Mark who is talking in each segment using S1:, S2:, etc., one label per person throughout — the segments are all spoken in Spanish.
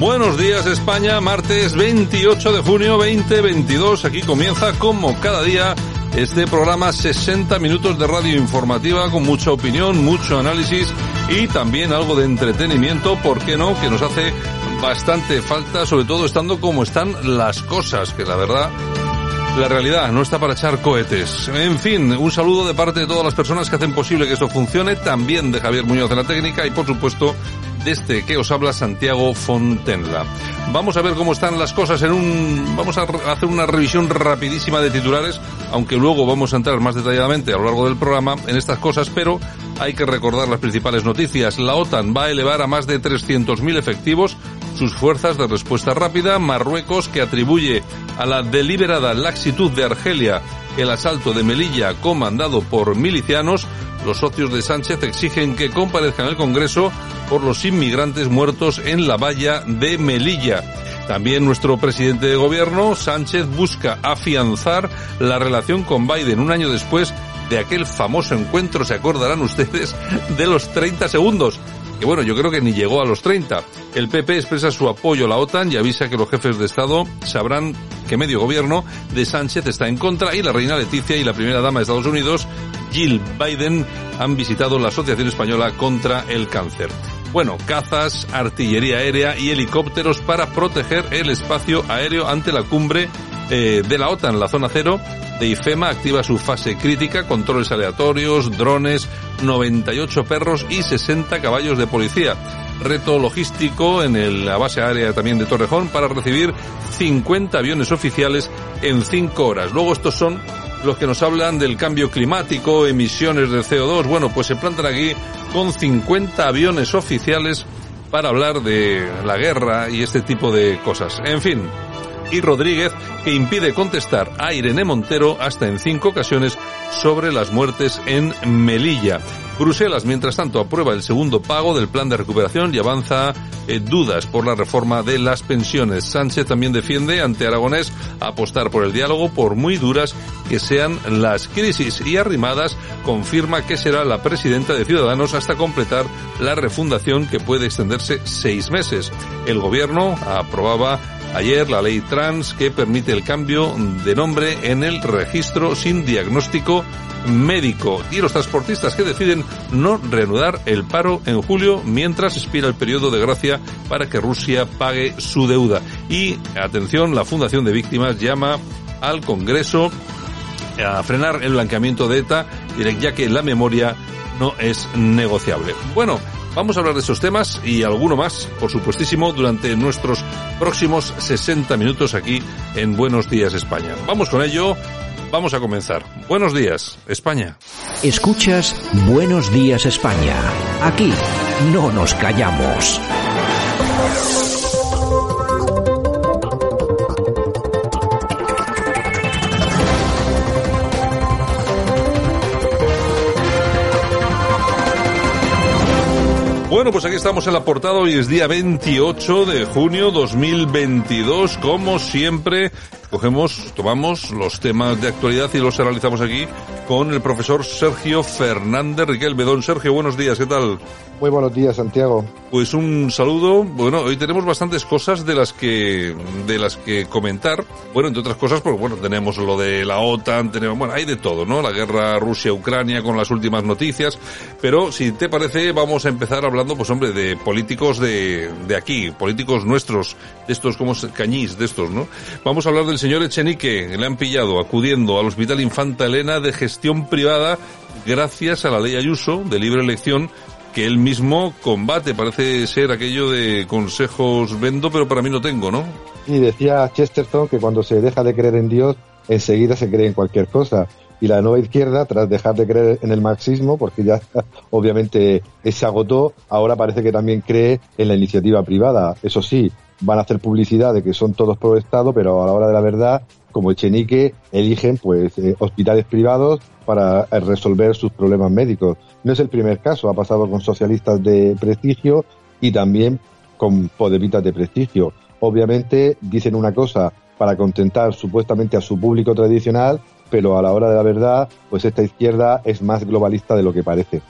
S1: Buenos días España, martes 28 de junio 2022. Aquí comienza como cada día este programa 60 minutos de radio informativa con mucha opinión, mucho análisis y también algo de entretenimiento, ¿por qué no? Que nos hace bastante falta, sobre todo estando como están las cosas, que la verdad la realidad no está para echar cohetes. En fin, un saludo de parte de todas las personas que hacen posible que esto funcione, también de Javier Muñoz de la técnica y por supuesto desde que os habla Santiago Fontenla. Vamos a ver cómo están las cosas en un... Vamos a hacer una revisión rapidísima de titulares, aunque luego vamos a entrar más detalladamente a lo largo del programa en estas cosas, pero hay que recordar las principales noticias. La OTAN va a elevar a más de 300.000 efectivos sus fuerzas de respuesta rápida. Marruecos, que atribuye a la deliberada laxitud de Argelia el asalto de Melilla comandado por milicianos, los socios de Sánchez exigen que comparezcan al Congreso por los inmigrantes muertos en la valla de Melilla. También nuestro presidente de gobierno, Sánchez, busca afianzar la relación con Biden un año después de aquel famoso encuentro, se acordarán ustedes, de los 30 segundos que bueno, yo creo que ni llegó a los 30. El PP expresa su apoyo a la OTAN y avisa que los jefes de Estado sabrán que medio gobierno de Sánchez está en contra y la reina Leticia y la primera dama de Estados Unidos, Jill Biden, han visitado la Asociación Española contra el Cáncer. Bueno, cazas, artillería aérea y helicópteros para proteger el espacio aéreo ante la cumbre eh, de la OTAN, la zona cero de IFEMA activa su fase crítica, controles aleatorios, drones, 98 perros y 60 caballos de policía. Reto logístico en la base aérea también de Torrejón para recibir 50 aviones oficiales en 5 horas. Luego estos son los que nos hablan del cambio climático, emisiones de CO2. Bueno, pues se plantan aquí con 50 aviones oficiales para hablar de la guerra y este tipo de cosas. En fin, y Rodríguez, que impide contestar a Irene Montero hasta en cinco ocasiones sobre las muertes en Melilla. Bruselas, mientras tanto, aprueba el segundo pago del plan de recuperación y avanza dudas por la reforma de las pensiones. Sánchez también defiende ante Aragonés apostar por el diálogo por muy duras que sean las crisis y Arrimadas confirma que será la presidenta de Ciudadanos hasta completar la refundación que puede extenderse seis meses. El gobierno aprobaba ayer la ley trans que permite el cambio de nombre en el registro sin diagnóstico médico y los transportistas que deciden no reanudar el paro en julio mientras expira el periodo de gracia para que Rusia pague su deuda. Y atención, la Fundación de Víctimas llama al Congreso a frenar el blanqueamiento de ETA, ya que la memoria no es negociable. Bueno, Vamos a hablar de esos temas y alguno más, por supuestísimo, durante nuestros próximos 60 minutos aquí en Buenos Días España. Vamos con ello, vamos a comenzar. Buenos días, España.
S2: Escuchas Buenos Días España. Aquí no nos callamos.
S1: Bueno, pues aquí estamos en la portada. Hoy es día 28 de junio 2022. Como siempre, cogemos, tomamos los temas de actualidad y los analizamos aquí con el profesor Sergio Fernández Riquelme. Don Sergio, buenos días, ¿qué tal?
S3: Muy buenos días, Santiago.
S1: Pues un saludo. Bueno, hoy tenemos bastantes cosas de las que de las que comentar. Bueno, entre otras cosas, porque bueno, tenemos lo de la OTAN, tenemos, bueno, hay de todo, ¿no? La guerra Rusia-Ucrania con las últimas noticias. Pero si te parece, vamos a empezar hablando, pues hombre, de políticos de, de aquí, políticos nuestros, de estos como cañís, de estos, ¿no? Vamos a hablar del señor Echenique. Le han pillado acudiendo al Hospital Infanta Elena de gestión privada gracias a la ley Ayuso de libre elección que él mismo combate. Parece ser aquello de consejos vendo, pero para mí no tengo, ¿no?
S3: Y decía Chesterton que cuando se deja de creer en Dios, enseguida se cree en cualquier cosa. Y la nueva izquierda, tras dejar de creer en el marxismo, porque ya obviamente se agotó, ahora parece que también cree en la iniciativa privada. Eso sí, van a hacer publicidad de que son todos pro Estado, pero a la hora de la verdad, como Echenique, eligen pues eh, hospitales privados para eh, resolver sus problemas médicos. No es el primer caso, ha pasado con socialistas de prestigio y también con podemitas de prestigio. Obviamente dicen una cosa para contentar supuestamente a su público tradicional, pero a la hora de la verdad, pues esta izquierda es más globalista de lo que parece.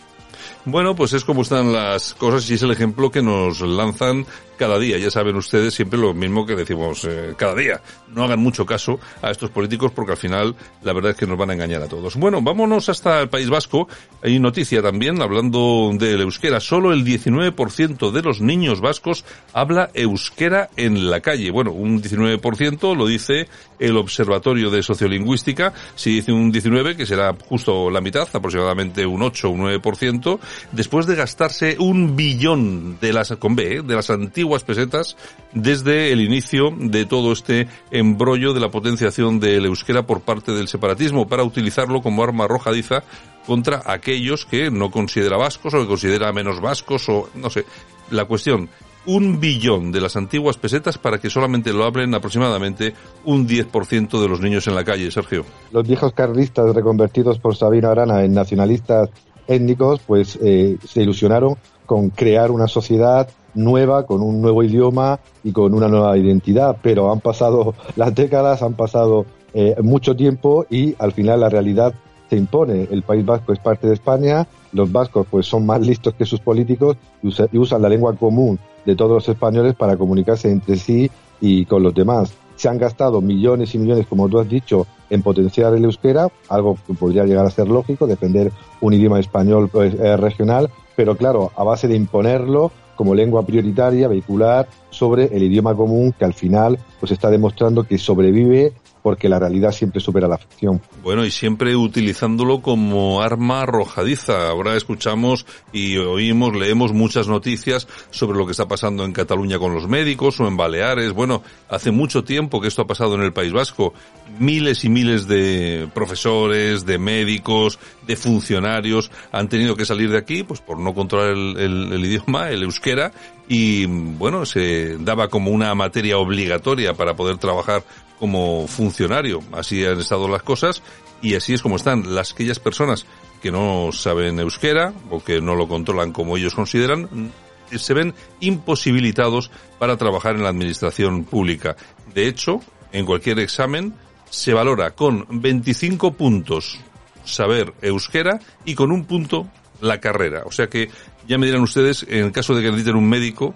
S1: Bueno, pues es como están las cosas y es el ejemplo que nos lanzan cada día. Ya saben ustedes siempre lo mismo que decimos eh, cada día. No hagan mucho caso a estos políticos porque al final la verdad es que nos van a engañar a todos. Bueno, vámonos hasta el País Vasco. Hay noticia también hablando del euskera. Solo el 19% de los niños vascos habla euskera en la calle. Bueno, un 19% lo dice el Observatorio de Sociolingüística. Si dice un 19, que será justo la mitad, aproximadamente un 8 o un 9%, después de gastarse un billón de las, con B, ¿eh? de las antiguas pesetas desde el inicio de todo este embrollo de la potenciación del euskera por parte del separatismo para utilizarlo como arma arrojadiza contra aquellos que no considera vascos o que considera menos vascos o no sé. La cuestión, un billón de las antiguas pesetas para que solamente lo hablen aproximadamente un 10% de los niños en la calle, Sergio.
S3: Los viejos carlistas reconvertidos por Sabino Arana en nacionalistas étnicos, pues eh, se ilusionaron con crear una sociedad nueva, con un nuevo idioma y con una nueva identidad, pero han pasado las décadas, han pasado eh, mucho tiempo y al final la realidad se impone. El País Vasco es parte de España, los vascos pues son más listos que sus políticos y, usan la lengua común de todos los españoles para comunicarse entre sí y con los demás. Se han gastado millones y millones, como tú has dicho, en potenciar el euskera, algo que podría llegar a ser lógico, defender un idioma español pues, eh, regional, pero claro, a base de imponerlo, como lengua prioritaria, vehicular, sobre el idioma común que al final pues está demostrando que sobrevive porque la realidad siempre supera la ficción.
S1: Bueno, y siempre utilizándolo como arma arrojadiza. Ahora escuchamos y oímos, leemos muchas noticias sobre lo que está pasando en Cataluña con los médicos o en Baleares. Bueno, hace mucho tiempo que esto ha pasado en el País Vasco. Miles y miles de profesores, de médicos, de funcionarios han tenido que salir de aquí pues por no controlar el, el idioma, el euskera, y bueno, se daba como una materia obligatoria para poder trabajar como funcionario. Así han estado las cosas y así es como están las aquellas personas que no saben euskera o que no lo controlan como ellos consideran se ven imposibilitados para trabajar en la administración pública. De hecho, en cualquier examen se valora con 25 puntos saber euskera y con un punto la carrera. O sea que ya me dirán ustedes, en el caso de que necesiten un médico,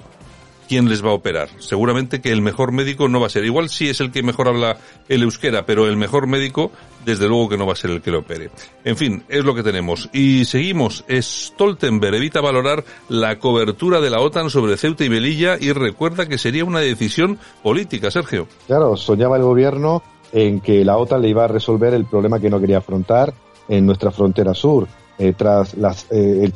S1: quién les va a operar. Seguramente que el mejor médico no va a ser. Igual sí es el que mejor habla el euskera, pero el mejor médico, desde luego que no va a ser el que lo opere. En fin, es lo que tenemos. Y seguimos. Stoltenberg evita valorar la cobertura de la OTAN sobre Ceuta y Melilla y recuerda que sería una decisión política, Sergio.
S3: Claro, soñaba el gobierno en que la OTAN le iba a resolver el problema que no quería afrontar en nuestra frontera sur. Eh, tras las, eh, el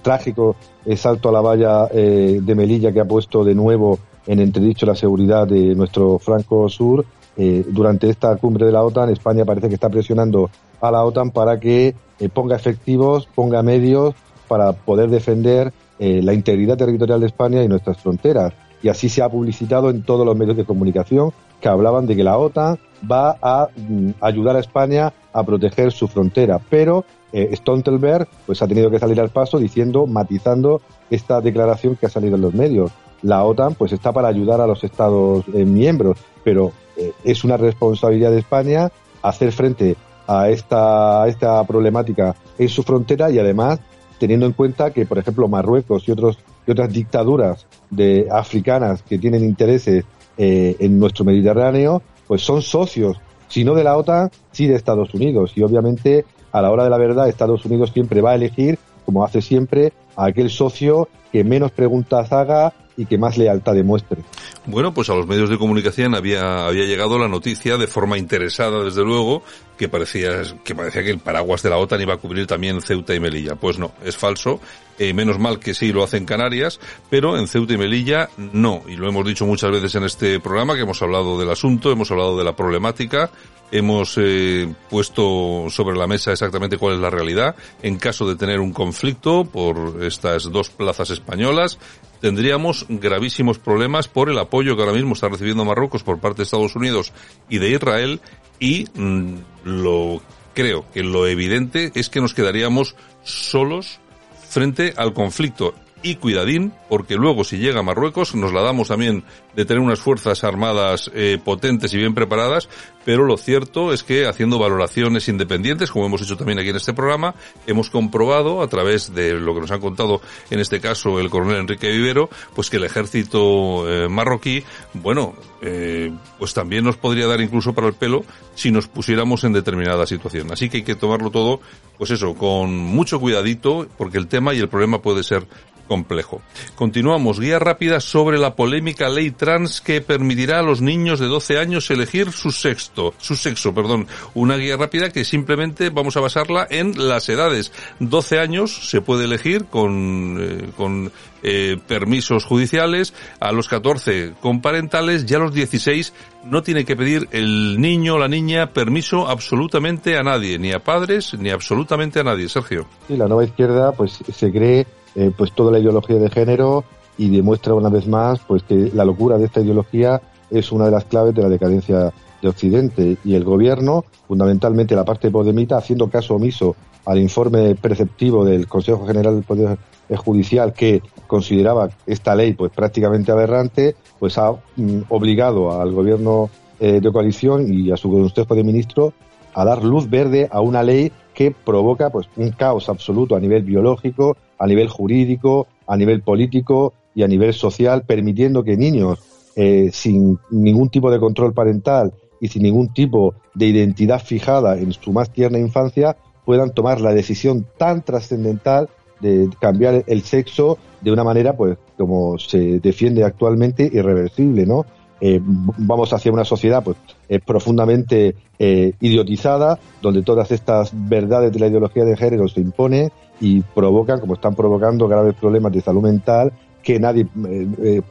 S3: trágico salto a la valla eh, de Melilla que ha puesto de nuevo en entredicho la seguridad de nuestro franco sur. durante esta cumbre de la OTAN, España parece que está presionando a la OTAN para que ponga efectivos, ponga medios para poder defender la integridad territorial de España y nuestras fronteras. Y así se ha publicitado en todos los medios de comunicación que hablaban de que la OTAN va a mm, ayudar a España a proteger su frontera. Pero eh, Stoltenberg pues ha tenido que salir al paso diciendo, matizando esta declaración que ha salido en los medios. La OTAN pues está para ayudar a los Estados eh, miembros, pero eh, es una responsabilidad de España hacer frente a esta, a esta problemática en su frontera y además teniendo en cuenta que, por ejemplo, Marruecos y otros y otras dictaduras de africanas que tienen intereses en nuestro Mediterráneo, pues son socios, si no de la OTAN, sí de Estados Unidos. Y obviamente a la hora de la verdad Estados Unidos siempre va a elegir, como hace siempre, a aquel socio que menos preguntas haga y que más lealtad demuestre.
S1: Bueno, pues a los medios de comunicación había, había llegado la noticia de forma interesada, desde luego, que parecía, que parecía que el paraguas de la OTAN iba a cubrir también Ceuta y Melilla. Pues no, es falso. Eh, menos mal que sí lo hacen Canarias, pero en Ceuta y Melilla no. Y lo hemos dicho muchas veces en este programa, que hemos hablado del asunto, hemos hablado de la problemática, hemos eh, puesto sobre la mesa exactamente cuál es la realidad. En caso de tener un conflicto por estas dos plazas españolas, tendríamos gravísimos problemas por el apoyo que ahora mismo está recibiendo Marruecos por parte de Estados Unidos y de Israel. Y mm, lo creo que lo evidente es que nos quedaríamos solos frente al conflicto y cuidadín, porque luego si llega a Marruecos nos la damos también de tener unas fuerzas armadas eh, potentes y bien preparadas, pero lo cierto es que haciendo valoraciones independientes, como hemos hecho también aquí en este programa, hemos comprobado a través de lo que nos han contado en este caso el coronel Enrique Vivero, pues que el ejército eh, marroquí, bueno, eh, pues también nos podría dar incluso para el pelo si nos pusiéramos en determinada situación. Así que hay que tomarlo todo, pues eso, con mucho cuidadito, porque el tema y el problema puede ser complejo. Continuamos. Guía rápida sobre la polémica ley trans que permitirá a los niños de 12 años elegir su sexto, su sexo, perdón. Una guía rápida que simplemente vamos a basarla en las edades. 12 años se puede elegir con, eh, con eh, permisos judiciales, a los 14 con parentales, ya a los 16 no tiene que pedir el niño o la niña permiso absolutamente a nadie, ni a padres, ni absolutamente a nadie. Sergio.
S3: Sí, la nueva izquierda pues se cree eh, pues toda la ideología de género y demuestra una vez más pues que la locura de esta ideología es una de las claves de la decadencia de Occidente. Y el gobierno, fundamentalmente la parte podemita, haciendo caso omiso al informe preceptivo del Consejo General del Poder Judicial que consideraba esta ley pues prácticamente aberrante, pues ha mm, obligado al gobierno eh, de coalición y a su Consejo de Ministros a dar luz verde a una ley que provoca pues un caos absoluto a nivel biológico, a nivel jurídico, a nivel político y a nivel social, permitiendo que niños eh, sin ningún tipo de control parental y sin ningún tipo de identidad fijada en su más tierna infancia puedan tomar la decisión tan trascendental de cambiar el sexo de una manera, pues, como se defiende actualmente, irreversible, ¿no? Eh, vamos hacia una sociedad pues eh, profundamente idiotizada, donde todas estas verdades de la ideología de género se imponen y provocan, como están provocando, graves problemas de salud mental que nadie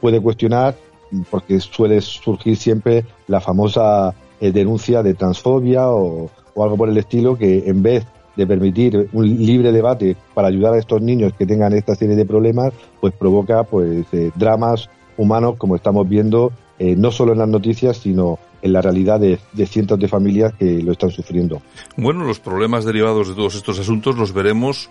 S3: puede cuestionar porque suele surgir siempre la famosa denuncia de transfobia o, o algo por el estilo que en vez de permitir un libre debate para ayudar a estos niños que tengan esta serie de problemas, pues provoca pues dramas humanos como estamos viendo eh, no solo en las noticias, sino en la realidad de, cientos de familias que lo están sufriendo.
S1: Bueno, los problemas derivados de todos estos asuntos los veremos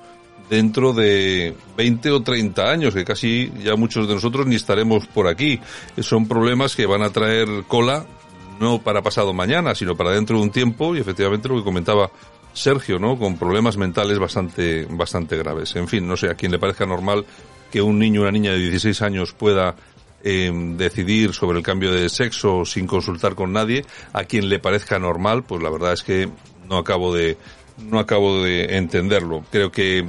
S1: dentro de 20 o 30 años, que casi ya muchos de nosotros ni estaremos por aquí. Son problemas que van a traer cola no para pasado mañana, sino para dentro de un tiempo y efectivamente lo que comentaba Sergio, ¿no? Con problemas mentales bastante, bastante graves. En fin, no sé, a quien le parezca normal que un niño o una niña de 16 años pueda eh, decidir sobre el cambio de sexo sin consultar con nadie, a quien le parezca normal, pues la verdad es que no acabo de, no acabo de entenderlo. Creo que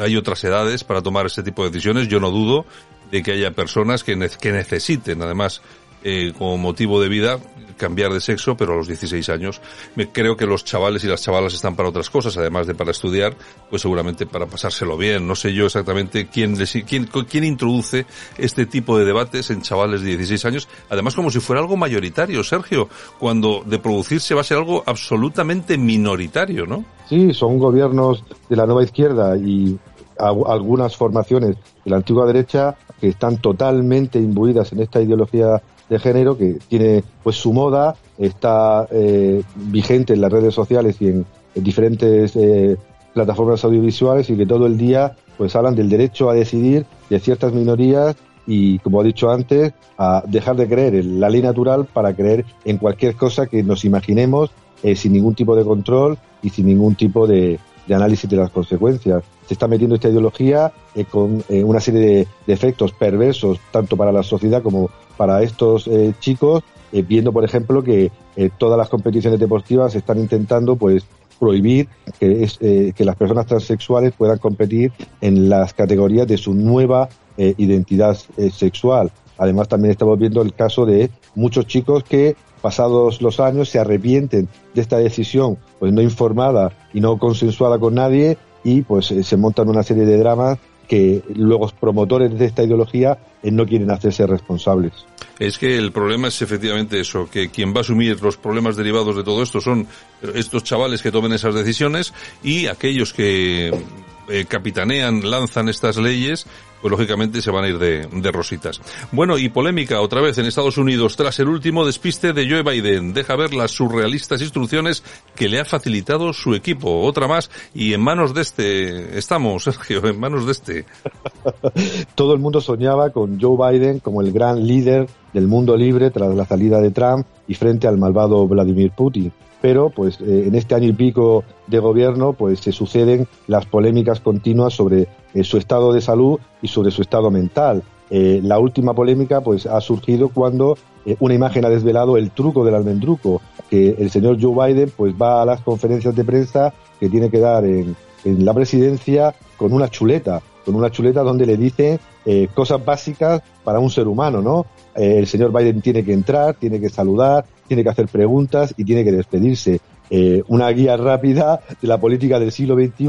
S1: hay otras edades para tomar este tipo de decisiones. Yo no dudo de que haya personas que, que necesiten, además, eh, como motivo de vida cambiar de sexo, pero a los 16 años. Me creo que los chavales y las chavalas están para otras cosas, además de para estudiar, pues seguramente para pasárselo bien. No sé yo exactamente quién, quién, quién introduce este tipo de debates en chavales de 16 años, además como si fuera algo mayoritario, Sergio, cuando de producirse va a ser algo absolutamente minoritario, ¿no?
S3: Sí, son gobiernos de la nueva izquierda y algunas formaciones de la antigua derecha que están totalmente imbuidas en esta ideología de género que tiene pues su moda, está eh, vigente en las redes sociales y en, diferentes eh, plataformas audiovisuales y que todo el día pues hablan del derecho a decidir de ciertas minorías y como he dicho antes, a dejar de creer en la ley natural para creer en cualquier cosa que nos imaginemos eh, sin ningún tipo de control y sin ningún tipo de, de análisis de las consecuencias. Se está metiendo esta ideología con una serie de, de, efectos perversos tanto para la sociedad como para estos eh, chicos, eh, viendo, por ejemplo, que eh, todas las competiciones deportivas están intentando, pues, prohibir que, es, que las personas transexuales puedan competir en las categorías de su nueva identidad sexual. Además, también estamos viendo el caso de muchos chicos que pasados los años se arrepienten de esta decisión pues no informada y no consensuada con nadie y pues se montan una serie de dramas que los promotores de esta ideología eh, no quieren hacerse responsables.
S1: Es que el problema es efectivamente eso, que quien va a asumir los problemas derivados de todo esto son estos chavales que tomen esas decisiones y aquellos que eh, capitanean, lanzan estas leyes, pues lógicamente se van a ir de, de, rositas. Bueno, y polémica otra vez en Estados Unidos tras el último despiste de Joe Biden. Deja ver las surrealistas instrucciones que le ha facilitado su equipo. Otra más y en manos de este estamos, Sergio, en manos de este.
S3: Todo el mundo soñaba con Joe Biden como el gran líder del mundo libre tras la salida de Trump y frente al malvado Vladimir Putin pero pues eh, en este año y pico de gobierno pues se suceden las polémicas continuas sobre eh, su estado de salud y sobre su estado mental. Eh, la última polémica pues ha surgido cuando una imagen ha desvelado el truco del almendruco, que el señor Joe Biden pues va a las conferencias de prensa que tiene que dar en, en la presidencia con una chuleta, con una chuleta donde le dice cosas básicas para un ser humano, ¿no? el señor Biden tiene que entrar, tiene que saludar, tiene que hacer preguntas y tiene que despedirse. Eh, una guía rápida de la política del siglo XXI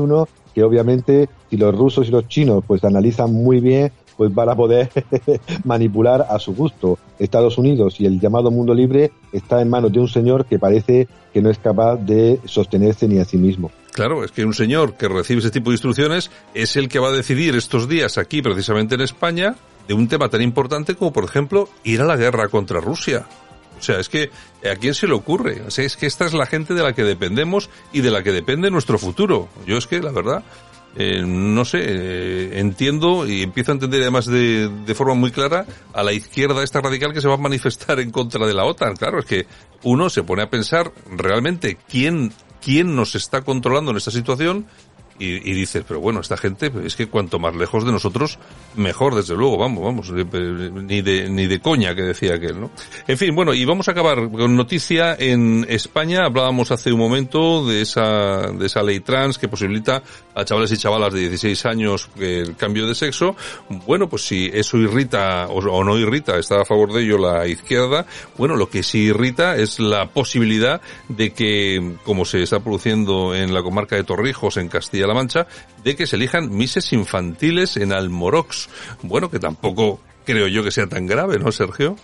S3: que obviamente si los rusos y los chinos pues analizan muy bien pues van a poder manipular a su gusto. Estados Unidos y el llamado mundo libre está en manos de un señor que parece que no es capaz de sostenerse ni a sí mismo.
S1: Claro, es que un señor que recibe ese tipo de instrucciones es el que va a decidir estos días aquí, precisamente en España, de un tema tan importante como, por ejemplo, ir a la guerra contra Rusia. O sea, es que ¿a quién se le ocurre? O sea, es que esta es la gente de la que dependemos y de la que depende nuestro futuro. Yo es que, la verdad, eh, no sé, eh, entiendo y empiezo a entender además de, de, forma muy clara a la izquierda esta radical que se va a manifestar en contra de la OTAN. Claro, es que uno se pone a pensar realmente quién, quién nos está controlando en esta situación y, dices, pero bueno, esta gente es que cuanto más lejos de nosotros, mejor, desde luego, vamos, vamos, ni de, ni de coña que decía aquel, ¿no? En fin, bueno, y vamos a acabar con noticia en España. Hablábamos hace un momento de esa, de esa ley trans que posibilita a chavales y chavalas de 16 años el cambio de sexo. Bueno, pues si eso irrita o, o no irrita, está a favor de ello la izquierda. Bueno, lo que sí irrita es la posibilidad de que, como se está produciendo en la comarca de Torrijos, en Castilla la Mancha, de que se elijan mises infantiles en Almorox. Bueno, que tampoco creo yo que sea tan grave, ¿no, Sergio?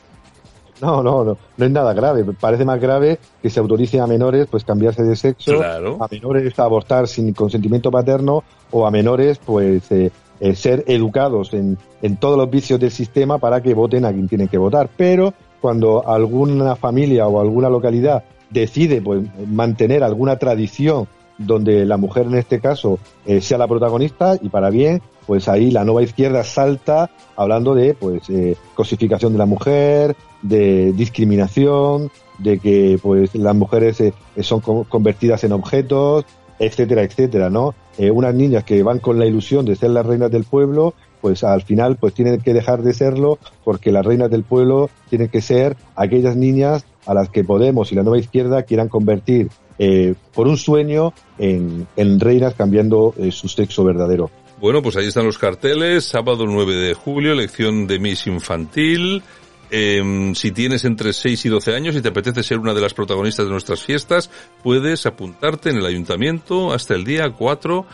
S3: No, no, no, no es nada grave. Parece más grave que se autorice a menores pues cambiarse de sexo,
S1: claro.
S3: a menores a abortar sin consentimiento paterno o a menores pues eh, eh, ser educados en, en todos los vicios del sistema para que voten a quien tienen que votar. Pero cuando alguna familia o alguna localidad decide pues mantener alguna tradición donde la mujer en este caso eh, sea la protagonista y para bien, pues ahí la nueva izquierda salta hablando de pues eh, cosificación de la mujer, de discriminación, de que pues las mujeres eh, son convertidas en objetos, etcétera, etcétera, ¿no? Unas niñas que van con la ilusión de ser las reinas del pueblo, pues al final pues tienen que dejar de serlo porque las reinas del pueblo tienen que ser aquellas niñas a las que Podemos y la nueva izquierda quieran convertir eh, por un sueño en, en reinas cambiando eh, su sexo verdadero.
S1: Bueno, pues ahí están los carteles. Sábado 9 de julio, elección de Miss Infantil. Eh, si tienes entre 6 y 12 años y te apetece ser una de las protagonistas de nuestras fiestas, puedes apuntarte en el ayuntamiento hasta el día 4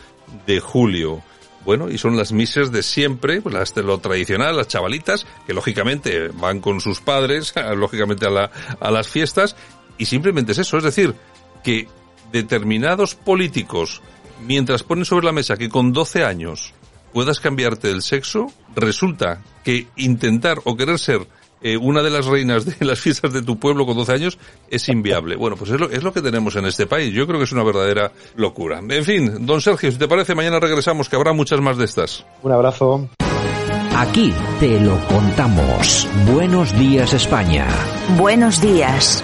S1: de julio. Bueno, y son las mises de siempre, pues las lo tradicional, las chavalitas, que lógicamente van con sus padres, lógicamente a, la, a las fiestas, y simplemente es eso, es decir, que determinados políticos, mientras ponen sobre la mesa que con 12 años puedas cambiarte el sexo, resulta que intentar o querer ser eh, una de las reinas de las fiestas de tu pueblo con 12 años es inviable. Bueno, pues es lo, es lo que tenemos en este país. Yo creo que es una verdadera locura. En fin, don Sergio, si te parece, mañana regresamos, que habrá muchas más de estas.
S3: Un abrazo.
S2: Aquí te lo contamos. Buenos días, España.
S4: Buenos días.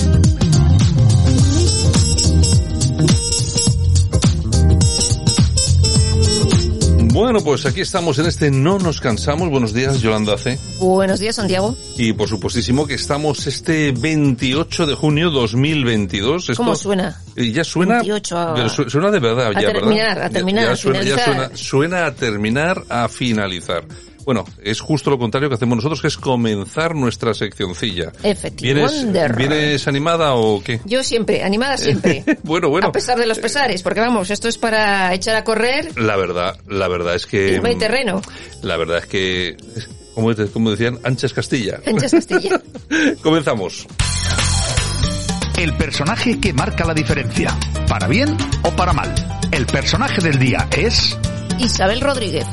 S1: Bueno, pues aquí estamos en este No nos cansamos. Buenos días, Yolanda C.
S5: Buenos días, Santiago.
S1: Y por supuestísimo que estamos este 28 de junio 2022. Esto,
S5: ¿Cómo suena?
S1: eh, Ya suena,
S5: 28 a-
S1: pero su- suena de verdad
S5: a
S1: ya,
S5: terminar,
S1: ¿verdad?
S5: a terminar,
S1: Ya,
S5: a
S1: suena, ya suena a terminar, a finalizar. Bueno, es justo lo contrario que hacemos nosotros, que es comenzar nuestra seccioncilla.
S5: Effective
S1: ¿Vienes,
S5: Wonder.
S1: ¿Vienes animada o qué?
S5: Yo siempre, animada siempre.
S1: Bueno, bueno.
S5: A pesar de los pesares, porque vamos, esto es para echar a correr
S1: La verdad, la verdad es que...
S5: y no hay terreno.
S1: La verdad es que, como, como decían, ancha es Castilla.
S5: Anchas Castilla.
S1: Comenzamos.
S6: El personaje que marca la diferencia, para bien o para mal. El personaje del día es...
S5: Isabel Rodríguez.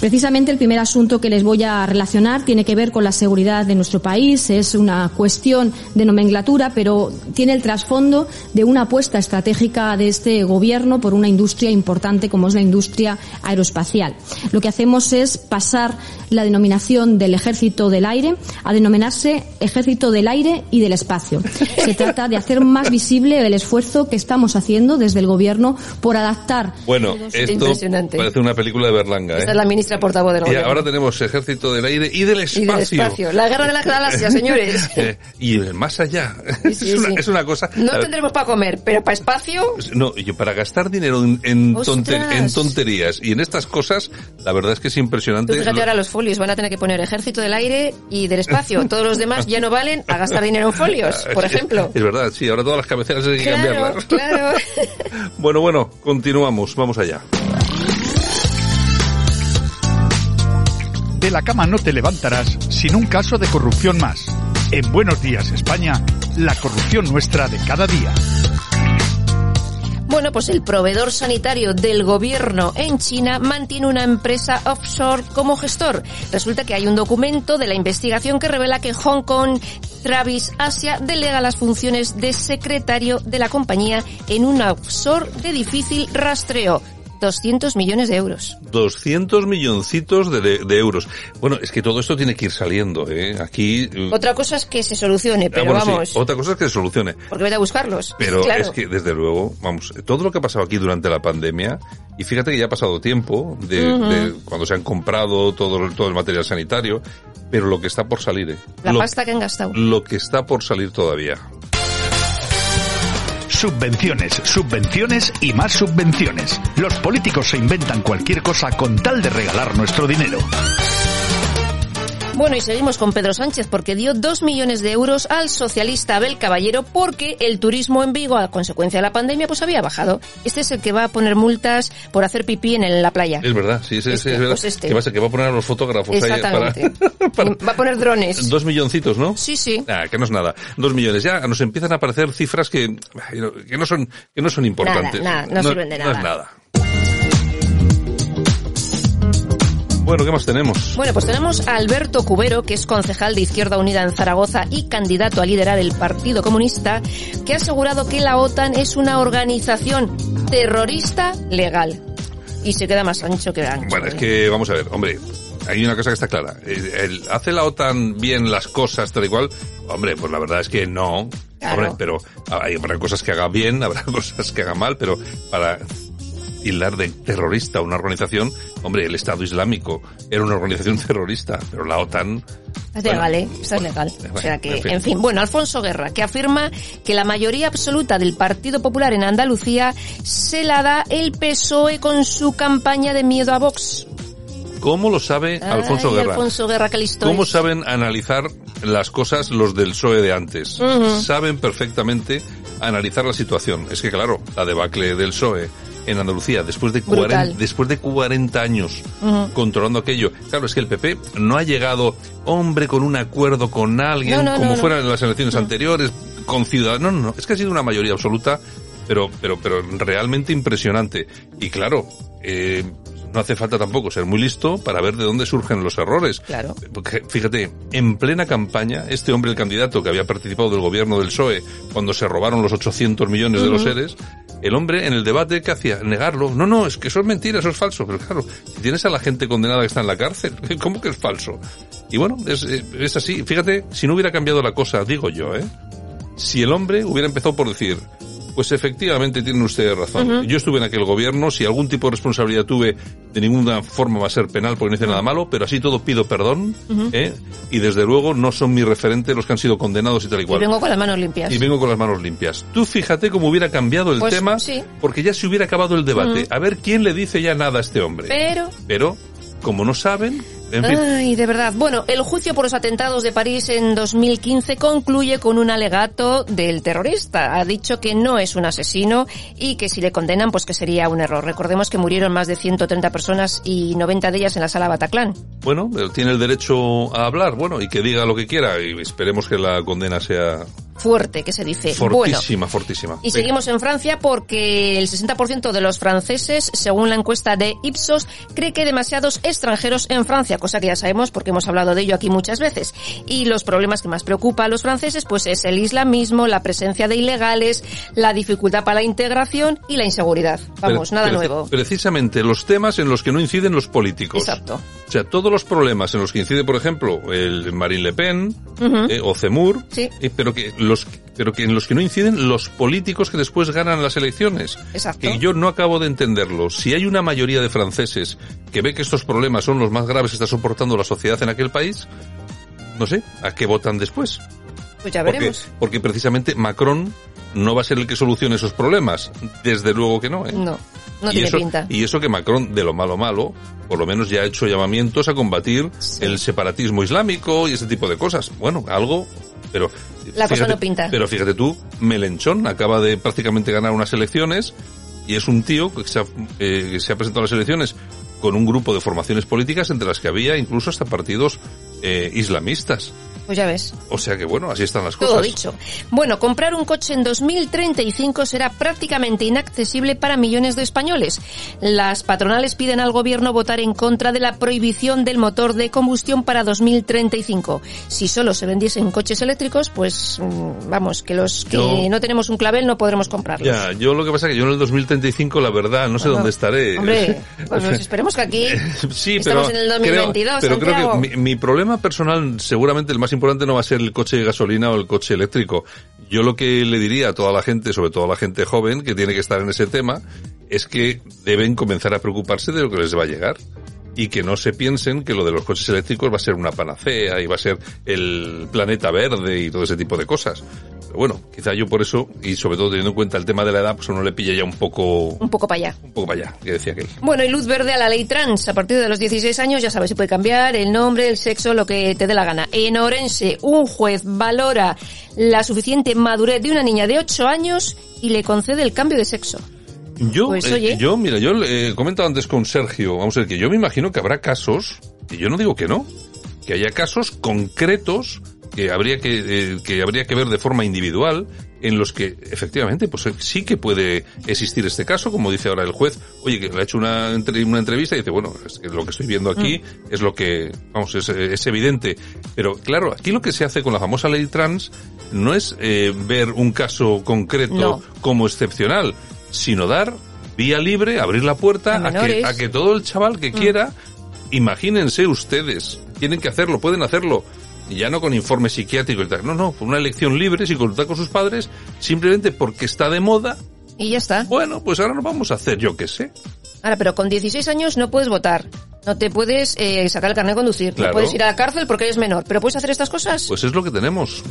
S7: Precisamente el primer asunto que les voy a relacionar tiene que ver con la seguridad de nuestro país. Es una cuestión de nomenclatura, pero tiene el trasfondo de una apuesta estratégica de este gobierno por una industria importante como es la industria aeroespacial. Lo que hacemos es pasar la denominación del ejército del aire a denominarse ejército del aire y del espacio. Se trata de hacer más visible el esfuerzo que estamos haciendo desde el gobierno por adaptar
S1: Bueno, esto
S5: Impresionante.
S1: parece una película de Berlanga,
S5: Esta
S1: ¿eh?
S5: es la ministra portavoz del
S1: Y
S5: gobierno.
S1: ahora tenemos ejército del aire y del
S5: Y
S1: espacio.
S5: del espacio. La guerra de las galaxias, señores.
S1: Eh, y el más allá.
S5: Sí, sí,
S1: es, una,
S5: sí.
S1: es una cosa...
S5: No
S1: ver,
S5: tendremos para comer, pero para espacio,
S1: No, yo para gastar dinero en, en,
S5: Ostras.
S1: tonte- en tonterías y en estas cosas, la verdad es que es impresionante.
S5: Tú fíjate
S1: Lo-
S5: ahora los folios, van a tener que poner ejército del aire y del espacio. Todos los demás ya no valen a gastar dinero en folios, por ejemplo.
S1: Es verdad, sí, ahora todas las cabeceras hay que
S5: Claro,
S1: cambiarlas.
S5: claro.
S1: Bueno, bueno, continuamos, vamos allá.
S6: De la cama no te levantarás sin un caso de corrupción más. En Buenos Días España, la corrupción nuestra de cada día.
S5: Bueno, pues el proveedor sanitario del gobierno en China mantiene una empresa offshore como gestor. Resulta que hay un documento de la investigación que revela que Hong Kong Travis Asia delega las funciones de secretario de la compañía en un offshore de difícil rastreo. 200 millones de euros.
S1: 200 milloncitos de, de- de euros. Bueno, es que todo esto tiene que ir saliendo, ¿eh? Aquí... eh,
S5: Otra cosa es que se solucione,
S1: ah,
S5: pero
S1: sí,
S5: vamos,
S1: otra cosa es que se solucione.
S5: porque vete a buscarlos.
S1: Pero
S5: claro.
S1: es que, desde luego, vamos, todo lo que ha pasado aquí durante la pandemia, y fíjate que ya ha pasado tiempo de, cuando se han comprado todo, el- todo el material sanitario, pero lo que está por salir, ¿eh?
S5: La
S1: lo,
S5: pasta que han gastado.
S1: lo que está por salir todavía.
S6: Subvenciones, subvenciones y más subvenciones. Los políticos se inventan cualquier cosa con tal de regalar nuestro dinero.
S5: Bueno, y seguimos con Pedro Sánchez porque dio dos millones de euros al socialista Abel Caballero porque el turismo en Vigo, a consecuencia de la pandemia, pues había bajado. Este es el que va a poner multas por hacer pipí en la playa.
S1: Es verdad, sí, sí, sí,
S5: Este,
S1: es verdad.
S5: pues este.
S1: Que, va a ser- que va a poner a los fotógrafos ahí
S5: Exactamente.
S1: para, para-
S5: Va a poner drones.
S1: Dos milloncitos, ¿no?
S5: Sí, sí.
S1: Ah, que no es nada. Dos millones. Ya nos empiezan a aparecer cifras que, que no son, que no son importantes.
S5: Nada, nada, no sirven de
S1: No
S5: nada.
S1: es nada. Bueno, ¿qué más tenemos?
S5: Bueno, pues tenemos a Alberto Cubero, que es concejal de Izquierda Unida en Zaragoza y candidato a liderar el Partido Comunista, que ha asegurado que la OTAN es una organización terrorista legal. Y se queda más ancho que ancho.
S1: Bueno, es
S5: ¿eh?
S1: que, vamos a ver, hombre, hay una cosa que está clara. ¿Hace la OTAN bien las cosas tal y cual? Hombre, pues la verdad es que no.
S5: Claro.
S1: Hombre, pero hay, habrá cosas que haga bien, habrá cosas que haga mal, pero para tildar de terrorista una organización, hombre, el Estado Islámico era una organización terrorista, pero la OTAN...
S5: Es legal, ¿eh? Es
S1: bueno,
S5: legal. O sea que,
S1: en fin.
S5: en fin. Bueno, Alfonso Guerra, que afirma que la mayoría absoluta del Partido Popular en Andalucía se la da el PSOE con su campaña de miedo a Vox.
S1: ¿Cómo lo sabe Alfonso
S5: Ay,
S1: Guerra?
S5: Alfonso Guerra,
S1: ¿Cómo saben analizar las cosas los del PSOE de antes?
S5: Ujú.
S1: Saben perfectamente analizar la situación. Es que claro, la debacle del PSOE en Andalucía, después de,
S5: Brutal.
S1: 40, después de 40 años controlando aquello. Claro, es que el PP no ha llegado, hombre, con un acuerdo con alguien,
S5: No, no,
S1: como
S5: no,
S1: fueran en las elecciones anteriores, con ciudadanos. No, no, no. Es que ha sido una mayoría absoluta, pero, pero, pero realmente impresionante. Y claro, eh, no hace falta tampoco ser muy listo para ver de dónde surgen los errores.
S5: Claro.
S1: Porque, fíjate, en plena campaña, este hombre, el candidato que había participado del gobierno del PSOE cuando se robaron los 800 millones de los seres, el hombre en el debate, ¿qué hacía? Negarlo. No, no, es que eso es mentira, eso es falso. Pero claro, tienes a la gente condenada que está en la cárcel, ¿cómo que es falso? Y bueno, es, eh, es así. Fíjate, si no hubiera cambiado la cosa, digo yo, ¿eh? Si el hombre hubiera empezado por decir, Pues efectivamente tiene usted razón. Yo estuve en aquel gobierno, si algún tipo de responsabilidad tuve, de ninguna forma va a ser penal porque no hice nada malo, pero así todo pido perdón, ¿eh? y desde luego no son mi referente los que han sido condenados y tal y cual.
S5: Y vengo con las manos limpias.
S1: Y vengo con las manos limpias. Tú fíjate cómo hubiera cambiado el
S5: Pues,
S1: tema,
S5: sí.
S1: porque ya se hubiera acabado el debate. A ver quién le dice ya nada a este hombre.
S5: Pero
S1: Pero, como no saben, en fin.
S5: Ay, de verdad. Bueno, el juicio por los atentados de París en 2015 concluye con un alegato del terrorista. Ha dicho que no es un asesino y que si le condenan, pues que sería un error. Recordemos que murieron más de 130 personas y 90 de ellas en la sala Bataclan.
S1: Bueno, pero tiene el derecho a hablar, bueno, y que diga lo que quiera, y esperemos que la condena sea
S5: Fuerte, que se dice. Bueno,
S1: fortísima, fortísima.
S5: Y seguimos en Francia porque el 60% de los franceses, según la encuesta de Ipsos, cree que hay demasiados extranjeros en Francia, cosa que ya sabemos porque hemos hablado de ello aquí muchas veces. Y los problemas que más preocupa a los franceses pues es el islamismo, la presencia de ilegales, la dificultad para la integración y la inseguridad. Vamos, nada nuevo.
S1: Precisamente los temas en los que no inciden los políticos.
S5: Exacto.
S1: O sea, todos los problemas en los que incide, por ejemplo, el Marine Le Pen eh, o Zemmour,
S5: Sí.
S1: eh, pero que los pero que en los que no inciden los políticos que después ganan las elecciones.
S5: Exacto.
S1: Que yo no acabo de entenderlo. Si hay una mayoría de franceses que ve que estos problemas son los más graves que está soportando la sociedad en aquel país, no sé, ¿a qué votan después?
S5: Pues ya
S1: Porque,
S5: veremos.
S1: porque precisamente Macron no va a ser el que solucione esos problemas. Desde luego que no, ¿eh?
S5: No, no
S1: y
S5: tiene
S1: eso,
S5: pinta.
S1: Y eso que Macron, de lo malo malo, por lo menos ya ha hecho llamamientos a combatir el separatismo islámico y ese tipo de cosas. Bueno, algo, pero...
S5: La cosa no pinta.
S1: Pero fíjate tú, Melenchón acaba de prácticamente ganar unas elecciones y es un tío que se ha, eh, que se ha presentado a las elecciones con un grupo de formaciones políticas entre las que había incluso hasta partidos eh, islamistas.
S5: Pues ya ves.
S1: O sea que bueno, así están las cosas.
S5: Todo dicho. Bueno, comprar un coche en 2035 será prácticamente inaccesible para millones de españoles. Las patronales piden al gobierno votar en contra de la prohibición del motor de combustión para 2035. Si solo se vendiesen coches eléctricos, pues mm, vamos, que los que
S1: Yo-
S5: no tenemos un clavel no podremos comprarlos.
S1: Ya, yo lo que pasa es que yo en el 2035, la verdad, no sé
S5: Bueno,
S1: dónde estaré.
S5: Hombre, pues esperemos que aquí
S1: Sí,
S5: estamos
S1: pero
S5: en el 2022,
S1: creo, pero creo que mi, mi problema personal, seguramente el más importante no va a ser el coche de gasolina o el coche eléctrico. Yo lo que le diría a toda la gente, sobre todo a la gente joven que tiene que estar en ese tema, es que deben comenzar a preocuparse de lo que les va a llegar. Y que no se piensen que lo de los coches eléctricos va a ser una panacea y va a ser el planeta verde y todo ese tipo de cosas. Pero bueno, quizá yo por eso, y sobre todo teniendo en cuenta el tema de la edad, pues uno le pilla ya un poco,
S5: Un poco para allá.
S1: un poco para allá, que decía aquel.
S5: Bueno, y luz verde a la ley trans. A partir de los 16 años ya sabes, se puede cambiar el nombre, el sexo, lo que te dé la gana. En Orense, un juez valora la suficiente madurez de una niña de 8 años y le concede el cambio de sexo.
S1: Yo,
S5: Pues,
S1: eh, yo, mira, yo he comentado antes con Sergio, vamos a ver, que yo me imagino que habrá casos, y yo no digo que no, que haya casos concretos que habría que, eh, que habría que ver de forma individual, en los que efectivamente, pues eh, sí que puede existir este caso, como dice ahora el juez, oye, que le ha hecho una, entre- una entrevista y dice, bueno, es que lo que estoy viendo aquí
S5: Mm.
S1: es lo que, vamos, es, es evidente. Pero claro, aquí lo que se hace con la famosa ley trans no es eh, ver un caso concreto
S5: No.
S1: como excepcional, sino dar vía libre, abrir la puerta
S5: A
S1: a, que, a que todo el chaval que quiera, imagínense ustedes, tienen que hacerlo, pueden hacerlo. Y ya no con informe psiquiátrico y tal. No, no, por una elección libre, sin consultar con sus padres, simplemente porque está de moda.
S5: Y ya está.
S1: Bueno, pues ahora lo vamos a hacer, yo qué sé.
S5: Ahora, pero con 16 años no puedes votar. No te puedes eh, sacar el carnet de conducir.
S1: Claro.
S5: No puedes ir a la cárcel porque eres menor. ¿Pero puedes hacer estas cosas?
S1: Pues es lo que tenemos,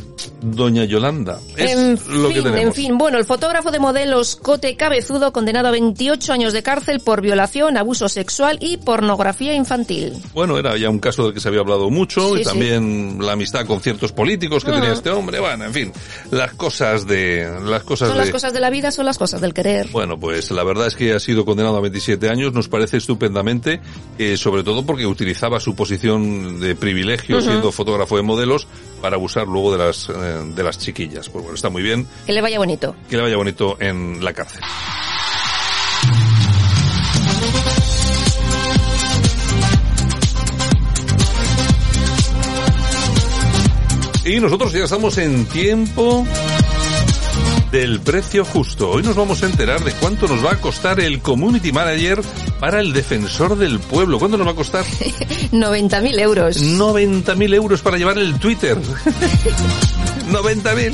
S1: doña Yolanda. Es
S5: en
S1: lo que
S5: fin,
S1: tenemos.
S5: en fin, bueno, el fotógrafo de modelos Cote Cabezudo condenado a 28 años de cárcel por violación, abuso sexual y pornografía infantil.
S1: Bueno, era ya un caso del que se había hablado mucho
S5: Sí,
S1: y
S5: sí.
S1: también la amistad con ciertos políticos que
S5: Ajá.
S1: tenía este hombre. Bueno, en fin, las cosas de las cosas
S5: Son
S1: de
S5: las cosas de la vida, son las cosas del querer.
S1: Bueno, pues la verdad es que ha sido condenado a 27 años, nos parece estupendamente, eh, sobre todo porque utilizaba su posición de privilegio siendo fotógrafo de modelos para abusar luego de las, eh, de las chiquillas. Pues bueno, está muy bien,
S5: Que le vaya bonito.
S1: que le vaya bonito en la cárcel. Y nosotros ya estamos en tiempo del precio justo. Hoy nos vamos a enterar de cuánto nos va a costar el Community Manager para el defensor del pueblo. ¿Cuánto nos va a costar?
S5: 90.000 euros.
S1: 90.000 euros para llevar el Twitter. 90.000.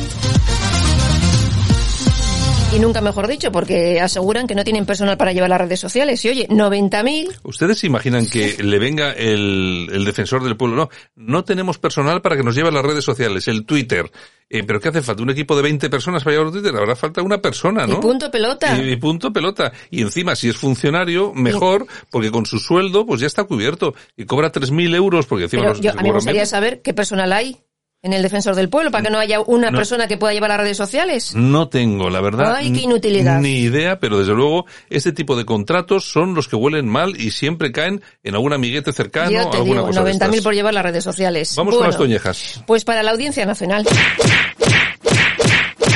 S5: Y nunca mejor dicho, porque aseguran que no tienen personal para llevar las redes sociales. Y oye, 90.000.
S1: ¿Ustedes se imaginan que le venga el, el defensor del pueblo? No, no tenemos personal para que nos lleve las redes sociales, el Twitter. Eh, ¿Pero qué hace falta? ¿Un equipo de 20 personas para llevar Twitter? Habrá falta una persona, ¿no?
S5: Y punto pelota.
S1: Y, y punto pelota. Y encima, si es funcionario, mejor, porque con su sueldo, pues ya está cubierto. Y cobra 3.000 euros, porque encima
S5: Pero yo, a mí me gustaría saber qué personal hay en el defensor del pueblo para que no haya una
S1: No.
S5: persona que pueda llevar las redes sociales.
S1: No tengo, la verdad.
S5: Ay, qué inutilidad.
S1: Ni idea, pero desde luego, este tipo de contratos son los que huelen mal y siempre caen en algún amiguete cercano,
S5: Yo te
S1: alguna
S5: digo,
S1: cosa de
S5: 90.000
S1: estas.
S5: por llevar las redes sociales.
S1: Vamos con
S5: Bueno,
S1: las toñejas.
S5: Pues para la Audiencia Nacional,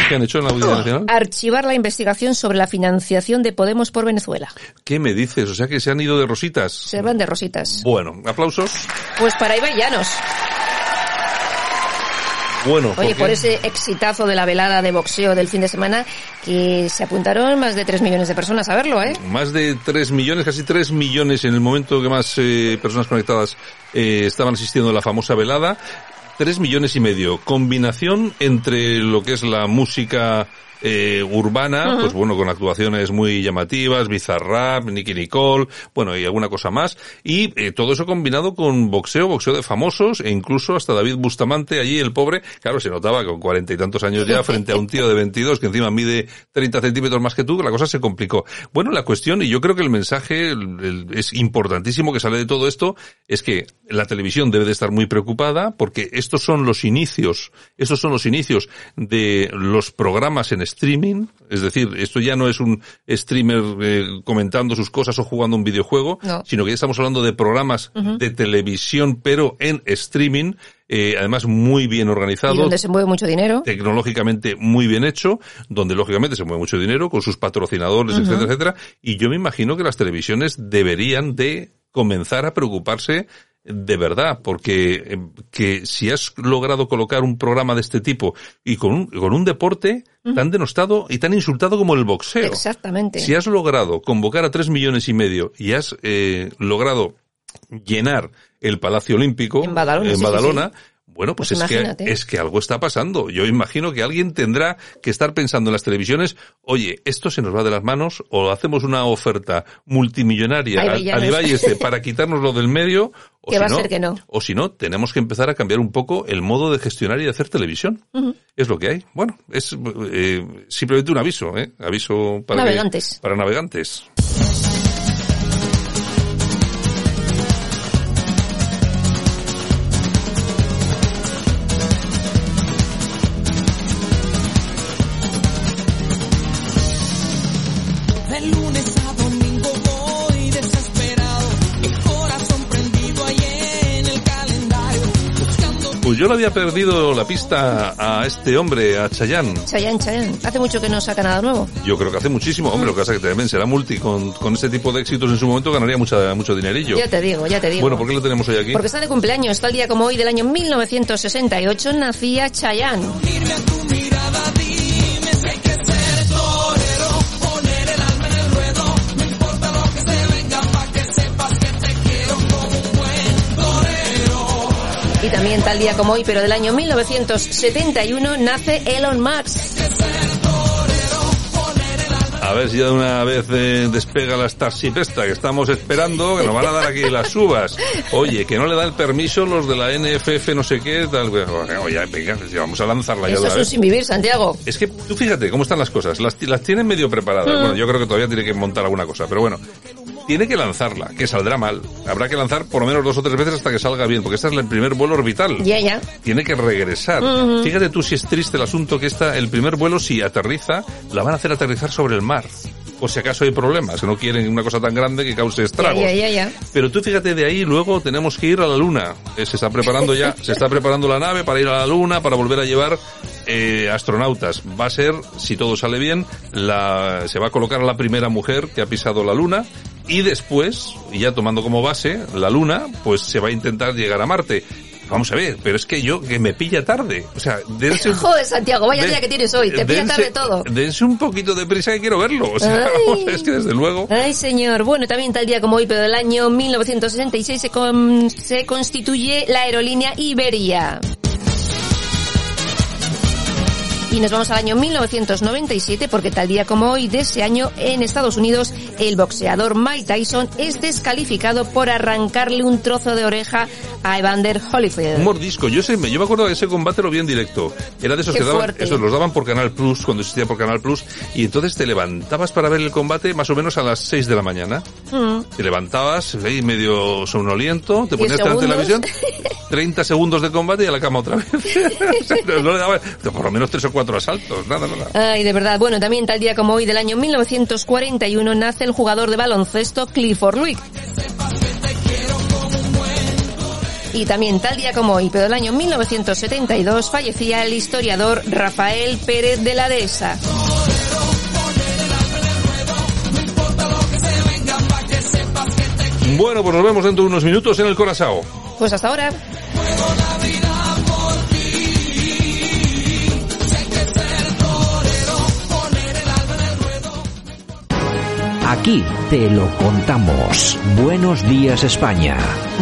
S1: ¿Qué han hecho en la Audiencia Nacional?
S5: archivar la investigación sobre la financiación de Podemos por Venezuela.
S1: ¿Qué me dices? O sea que se han ido de rositas.
S5: Se van de rositas.
S1: Bueno, aplausos.
S5: Pues para Ibai Llanos.
S1: Bueno,
S5: Oye,
S1: ¿por
S5: por ese exitazo de la velada de boxeo del fin de semana, que se apuntaron más de 3 millones de personas a verlo, ¿eh?
S1: Más de 3 millones, casi 3 millones en el momento que más eh, personas conectadas eh, estaban asistiendo a la famosa velada. 3 millones y medio. Combinación entre lo que es la música eh, urbana, pues bueno, con actuaciones muy llamativas, Bizarrap, Nicky Nicole, bueno, y alguna cosa más. Y eh, todo eso combinado con boxeo, boxeo de famosos, e incluso hasta David Bustamante, allí el pobre, claro, se notaba con cuarenta y tantos años ya, frente a un tío de 22 que encima mide 30 centímetros más que tú, la cosa se complicó. Bueno, la cuestión, y yo creo que el mensaje el- el- es importantísimo que sale de todo esto, es que la televisión debe de estar muy preocupada porque estos son los inicios, estos son los inicios de los programas en streaming, es decir, esto ya no es un streamer eh, comentando sus cosas o jugando un videojuego,
S5: No.
S1: sino que ya estamos hablando de programas de televisión, pero en streaming, eh, además muy bien organizado
S5: Y donde se mueve mucho dinero.
S1: tecnológicamente muy bien hecho, donde lógicamente se mueve mucho dinero con sus patrocinadores, etcétera, etcétera. Y yo me imagino que las televisiones deberían de comenzar a preocuparse de verdad, porque eh, que si has logrado colocar un programa de este tipo y con un, con un deporte tan denostado y tan insultado como el boxeo.
S5: Exactamente.
S1: Si has logrado convocar a tres millones y medio y has eh, logrado llenar el Palacio Olímpico
S5: En Badalona, sí, sí,
S1: Badalona, bueno, pues,
S5: Pues
S1: es, que, es que algo está pasando. Yo imagino que alguien tendrá que estar pensando en las televisiones, oye, esto se nos va de las manos o hacemos una oferta multimillonaria
S5: Ay,
S1: al, al este para quitárnoslo del medio. O
S5: Que
S1: si
S5: va a
S1: no,
S5: ser que no.
S1: O si no, tenemos que empezar a cambiar un poco el modo de gestionar y de hacer televisión. Es lo que hay. Bueno, es eh, simplemente un aviso, ¿eh? Aviso para que-
S5: Navegantes.
S1: para navegantes. Pues yo le había perdido la pista a este hombre, a Chayanne.
S5: Chayanne, Chayanne. Hace mucho que no saca nada nuevo.
S1: Yo creo que hace muchísimo. Hombre, lo que pasa es que también será multi. Con, con este tipo de éxitos en su momento ganaría mucha, mucho dinerillo.
S5: Ya te digo, ya te digo.
S1: Bueno, ¿por qué lo tenemos hoy aquí?
S5: Porque está de cumpleaños, tal día como hoy del año 1968 nacía Chayanne. Y también tal día como hoy, pero del año 1971, nace Elon Musk.
S1: A ver si de una vez eh, despega la Starship esta que estamos esperando, que nos van a dar aquí las uvas. Oye, que no le da el permiso los de la NFF no sé qué, tal. Oye, venga, vamos a lanzarla ya
S5: Eso es sin vivir, Santiago.
S1: Es que tú fíjate cómo están las cosas. Las, las tienen medio preparadas.
S5: Mm.
S1: Bueno, yo creo que todavía tiene que montar alguna cosa, pero bueno. Tiene que lanzarla, que saldrá mal. Habrá que lanzar por lo menos dos o tres veces hasta que salga bien, porque este es el primer vuelo orbital.
S5: Ya, ya.
S1: Tiene que regresar. Fíjate tú si es triste el asunto que esta, el primer vuelo, si aterriza, la van a hacer aterrizar sobre el mar. Por si acaso hay problemas, que no quieren una cosa tan grande que cause estragos.
S5: Ya, ya, ya, ya.
S1: Pero tú fíjate de ahí, luego tenemos que ir a la luna. Eh, se está preparando ya, se está preparando la nave para ir a la luna, para volver a llevar eh, astronautas. Va a ser, si todo sale bien, la, se va a colocar a la primera mujer que ha pisado la luna y después, ya tomando como base la luna, pues se va a intentar llegar a Marte. Vamos a ver, pero es que yo, que me pilla tarde. O sea, dense un,
S5: Joder, Santiago, vaya
S1: Den-
S5: día que tienes hoy. Te pilla
S1: dense-
S5: tarde todo.
S1: Dense un poquito de prisa que quiero verlo. O sea,
S5: Ay.
S1: es que desde luego...
S5: Ay, señor. Bueno, también tal día como hoy, pero del año 1966 se, con- se constituye la aerolínea Iberia. Y nos vamos al año 1997 porque tal día como hoy de ese año en Estados Unidos el boxeador Mike Tyson es descalificado por arrancarle un trozo de oreja a Evander Holyfield.
S1: Un mordisco. Yo, sé, yo me acuerdo de ese combate lo vi en directo. Era de esos
S5: Qué
S1: que daban, esos los daban por Canal Plus, cuando existía por Canal Plus, y entonces te levantabas para ver el combate más o menos a las 6 de la mañana.
S5: Mm.
S1: Te levantabas ahí medio somnoliento, te ponías delante de la televisión, 30 segundos de combate y a la cama otra vez. O sea, no le daba, por lo menos tres o cuatro asaltos, nada, nada.
S5: Ay, de verdad. Bueno, también tal día como hoy del año 1941 nace el jugador de baloncesto Clifford Luick. Y también tal día como hoy, pero del año 1972, fallecía el historiador Rafael Pérez de la Dehesa.
S1: Bueno, pues nos vemos dentro de unos minutos en el Corazao.
S5: Pues hasta ahora.
S2: Aquí te lo contamos. Buenos días España.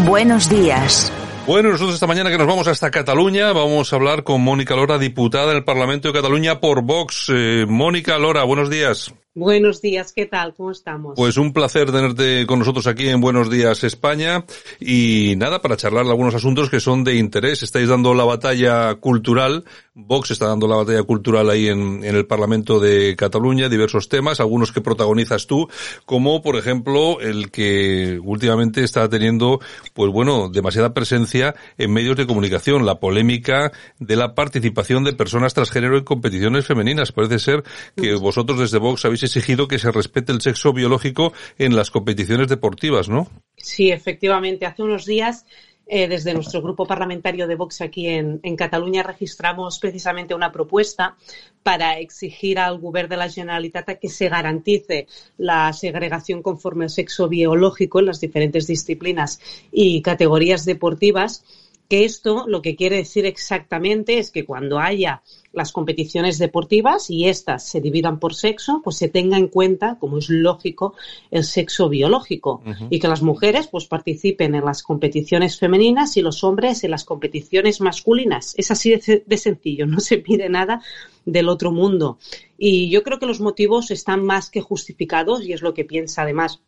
S4: Buenos días.
S1: Bueno, nosotros esta mañana que nos vamos hasta Cataluña, vamos a hablar con Mónica Lora, diputada del Parlamento de Cataluña por Vox. Eh, Mónica Lora, buenos días.
S8: Buenos días, ¿qué tal? ¿Cómo estamos?
S1: Pues un placer tenerte con nosotros aquí en Buenos Días España y nada, para charlar de algunos asuntos que son de interés. Estáis dando la batalla cultural, Vox está dando la batalla cultural ahí en, en el Parlamento de Cataluña, diversos temas, algunos que protagonizas tú, como por ejemplo el que últimamente está teniendo, pues bueno, demasiada presencia en medios de comunicación, la polémica de la participación de personas transgénero en competiciones femeninas. Parece ser que vosotros desde Vox habéis exigido que se respete el sexo biológico en las competiciones deportivas, ¿no?
S8: Sí, efectivamente. Hace unos días, eh, desde nuestro grupo parlamentario de Vox aquí en, Cataluña, registramos precisamente una propuesta para exigir al Govern de la Generalitat que se garantice la segregación conforme al sexo biológico en las diferentes disciplinas y categorías deportivas que esto lo que quiere decir exactamente es que cuando haya las competiciones deportivas y éstas se dividan por sexo, pues se tenga en cuenta, como es lógico, el sexo biológico y que las mujeres pues participen en las competiciones femeninas y los hombres en las competiciones masculinas. Es así de, de sencillo, no se pide nada del otro mundo. Y yo creo que los motivos están más que justificados y es lo que piensa además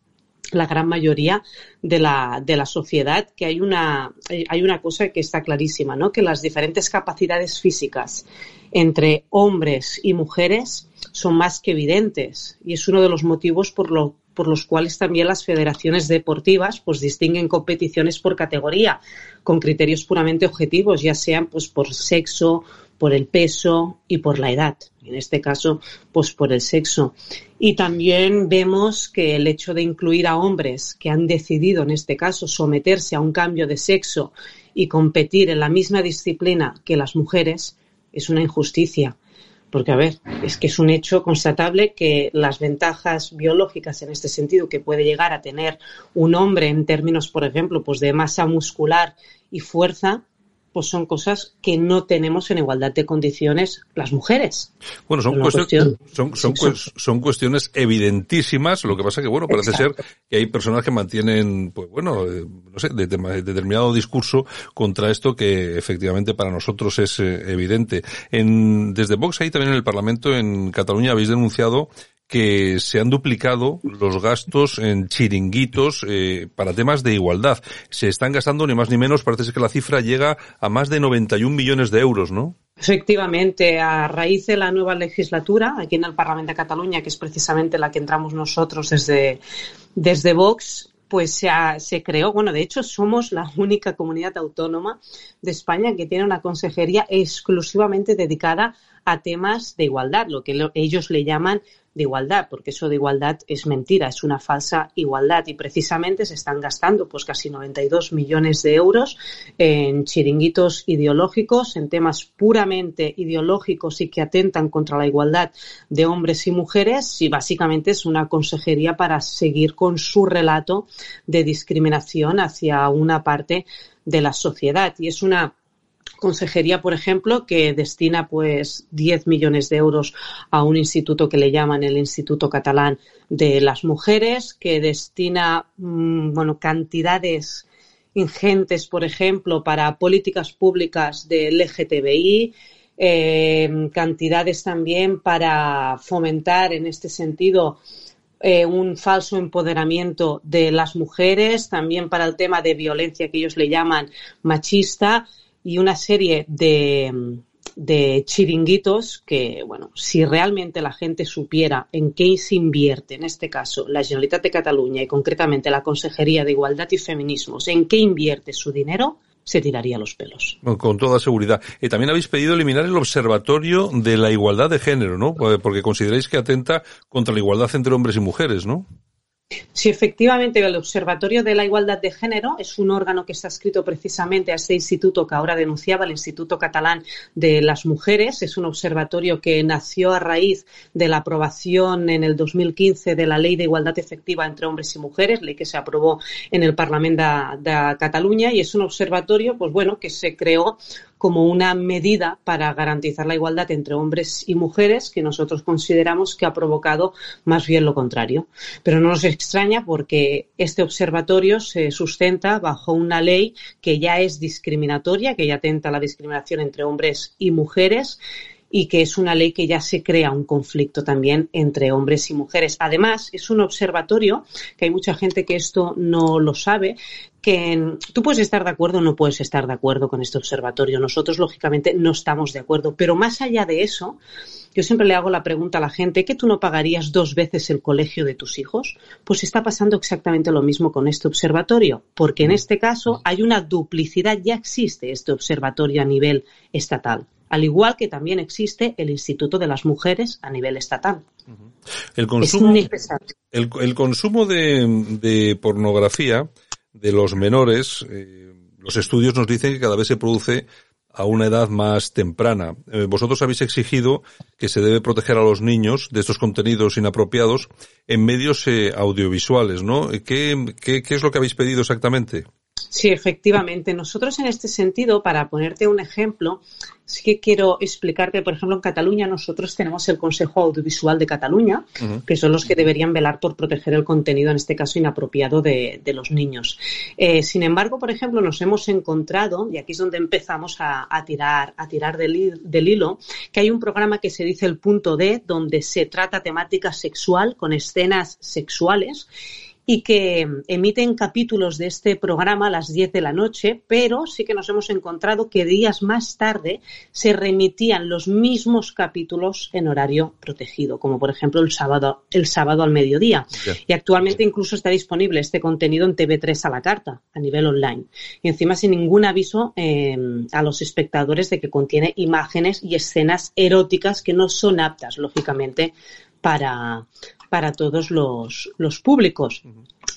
S8: la gran mayoría de la, de la sociedad, que hay una, eh, hay una cosa que está clarísima, ¿no? Que las diferentes capacidades físicas entre hombres y mujeres son más que evidentes y es uno de los motivos por, lo, por los cuales también las federaciones deportivas pues distinguen competiciones por categoría con criterios puramente objetivos, ya sean pues por sexo, por el peso y por la edad. En este caso, pues por el sexo. Y también vemos que el hecho de incluir a hombres que han decidido, en este caso, someterse a un cambio de sexo y competir en la misma disciplina que las mujeres es una injusticia. Porque, a ver, es que es un hecho constatable que las ventajas biológicas en este sentido que puede llegar a tener un hombre en términos, por ejemplo, pues de masa muscular y fuerza, pues son cosas que no tenemos en igualdad de condiciones las mujeres.
S1: Bueno, son, cuestiones,
S8: cuestión-
S1: son, son, cues- son cuestiones evidentísimas, lo que pasa que, bueno, parece ser que hay personas que mantienen, pues bueno, eh, no sé, de- de- determinado discurso contra esto que efectivamente para nosotros es eh, evidente. En, desde Vox ahí también en el Parlamento en Cataluña habéis denunciado que se han duplicado los gastos en chiringuitos eh, para temas de igualdad. Se están gastando ni más ni menos, parece que la cifra llega a más de 91 millones de euros, ¿no?
S8: Efectivamente, a raíz de la nueva legislatura aquí en el Parlamento de Cataluña, que es precisamente la que entramos nosotros desde, desde Vox, pues se, ha- se creó, bueno, de hecho somos la única comunidad autónoma de España que tiene una consejería exclusivamente dedicada a temas de igualdad, lo que lo- ellos le llaman de igualdad, porque eso de igualdad es mentira, es una falsa igualdad. Y precisamente se están gastando pues casi 92 millones de euros en chiringuitos ideológicos, en temas puramente ideológicos y que atentan contra la igualdad de hombres y mujeres. Y básicamente es una consejería para seguir con su relato de discriminación hacia una parte de la sociedad. Y es una consejería, por ejemplo, que destina pues 10 millones de euros a un instituto que le llaman el Instituto Catalán de las Mujeres, que destina mm, bueno, cantidades ingentes, por ejemplo, para políticas públicas de LGTBI, eh, cantidades también para fomentar en este sentido eh, un falso empoderamiento de las mujeres, también para el tema de violencia que ellos le llaman machista y una serie de, de chiringuitos que, bueno, si realmente la gente supiera en qué se invierte, en este caso, la Generalitat de Cataluña y concretamente la Consejería de Igualdad y Feminismos, en qué invierte su dinero, se tiraría los pelos.
S1: Con toda seguridad. Y también habéis pedido eliminar el Observatorio de la Igualdad de Género, ¿no? Porque consideráis que atenta contra la igualdad entre hombres y mujeres, ¿no?
S8: Sí, efectivamente, el Observatorio de la Igualdad de Género es un órgano que está escrito precisamente a este instituto que ahora denunciaba, el Instituto Catalán de las Mujeres. Es un observatorio que nació a raíz de la aprobación en el 2015 de la Ley de Igualdad Efectiva entre Hombres y Mujeres, ley que se aprobó en el Parlamento de, de Cataluña. Y es un observatorio, pues bueno, que se creó como una medida para garantizar la igualdad entre hombres y mujeres que nosotros consideramos que ha provocado más bien lo contrario. Pero no nos extraña porque este observatorio se sustenta bajo una ley que ya es discriminatoria, que ya atenta a la discriminación entre hombres y mujeres y que es una ley que ya se crea un conflicto también entre hombres y mujeres. Además, es un observatorio, que hay mucha gente que esto no lo sabe, que tú puedes estar de acuerdo o no puedes estar de acuerdo con este observatorio. Nosotros, lógicamente, no estamos de acuerdo. Pero más allá de eso, yo siempre le hago la pregunta a la gente, ¿que tú no pagarías dos veces el colegio de tus hijos? Pues está pasando exactamente lo mismo con este observatorio, porque en este caso hay una duplicidad, ya existe este observatorio a nivel estatal al igual que también existe el Instituto de las Mujeres a nivel estatal.
S1: El consumo, el, el consumo de, de, pornografía de los menores, eh, los estudios nos dicen que cada vez se produce a una edad más temprana. Eh, vosotros habéis exigido que se debe proteger a los niños de estos contenidos inapropiados en medios eh, audiovisuales, ¿no? ¿Qué, ¿Qué, qué es lo que habéis pedido exactamente?
S8: Sí, efectivamente. Nosotros en este sentido, para ponerte un ejemplo, sí que quiero explicarte, por ejemplo, en Cataluña nosotros tenemos el Consejo Audiovisual de Cataluña, uh -huh. que son los que deberían velar por proteger el contenido, en este caso inapropiado, de, de los niños. Eh, sin embargo, por ejemplo, nos hemos encontrado, y aquí es donde empezamos a, a tirar, a tirar del, del, hilo, que hay un programa que se dice el punto D, donde se trata temática sexual con escenas sexuales y que emiten capítulos de este programa a las 10 de la noche, pero sí que nos hemos encontrado que días más tarde se remitían los mismos capítulos en horario protegido, como por ejemplo el sábado, el sábado al mediodía. Yeah. Y actualmente incluso está disponible este contenido en TV3 a la carta, a nivel online. Y encima sin ningún aviso eh, a los espectadores de que contiene imágenes y escenas eróticas que no son aptas, lógicamente, para, para todos los, los públicos.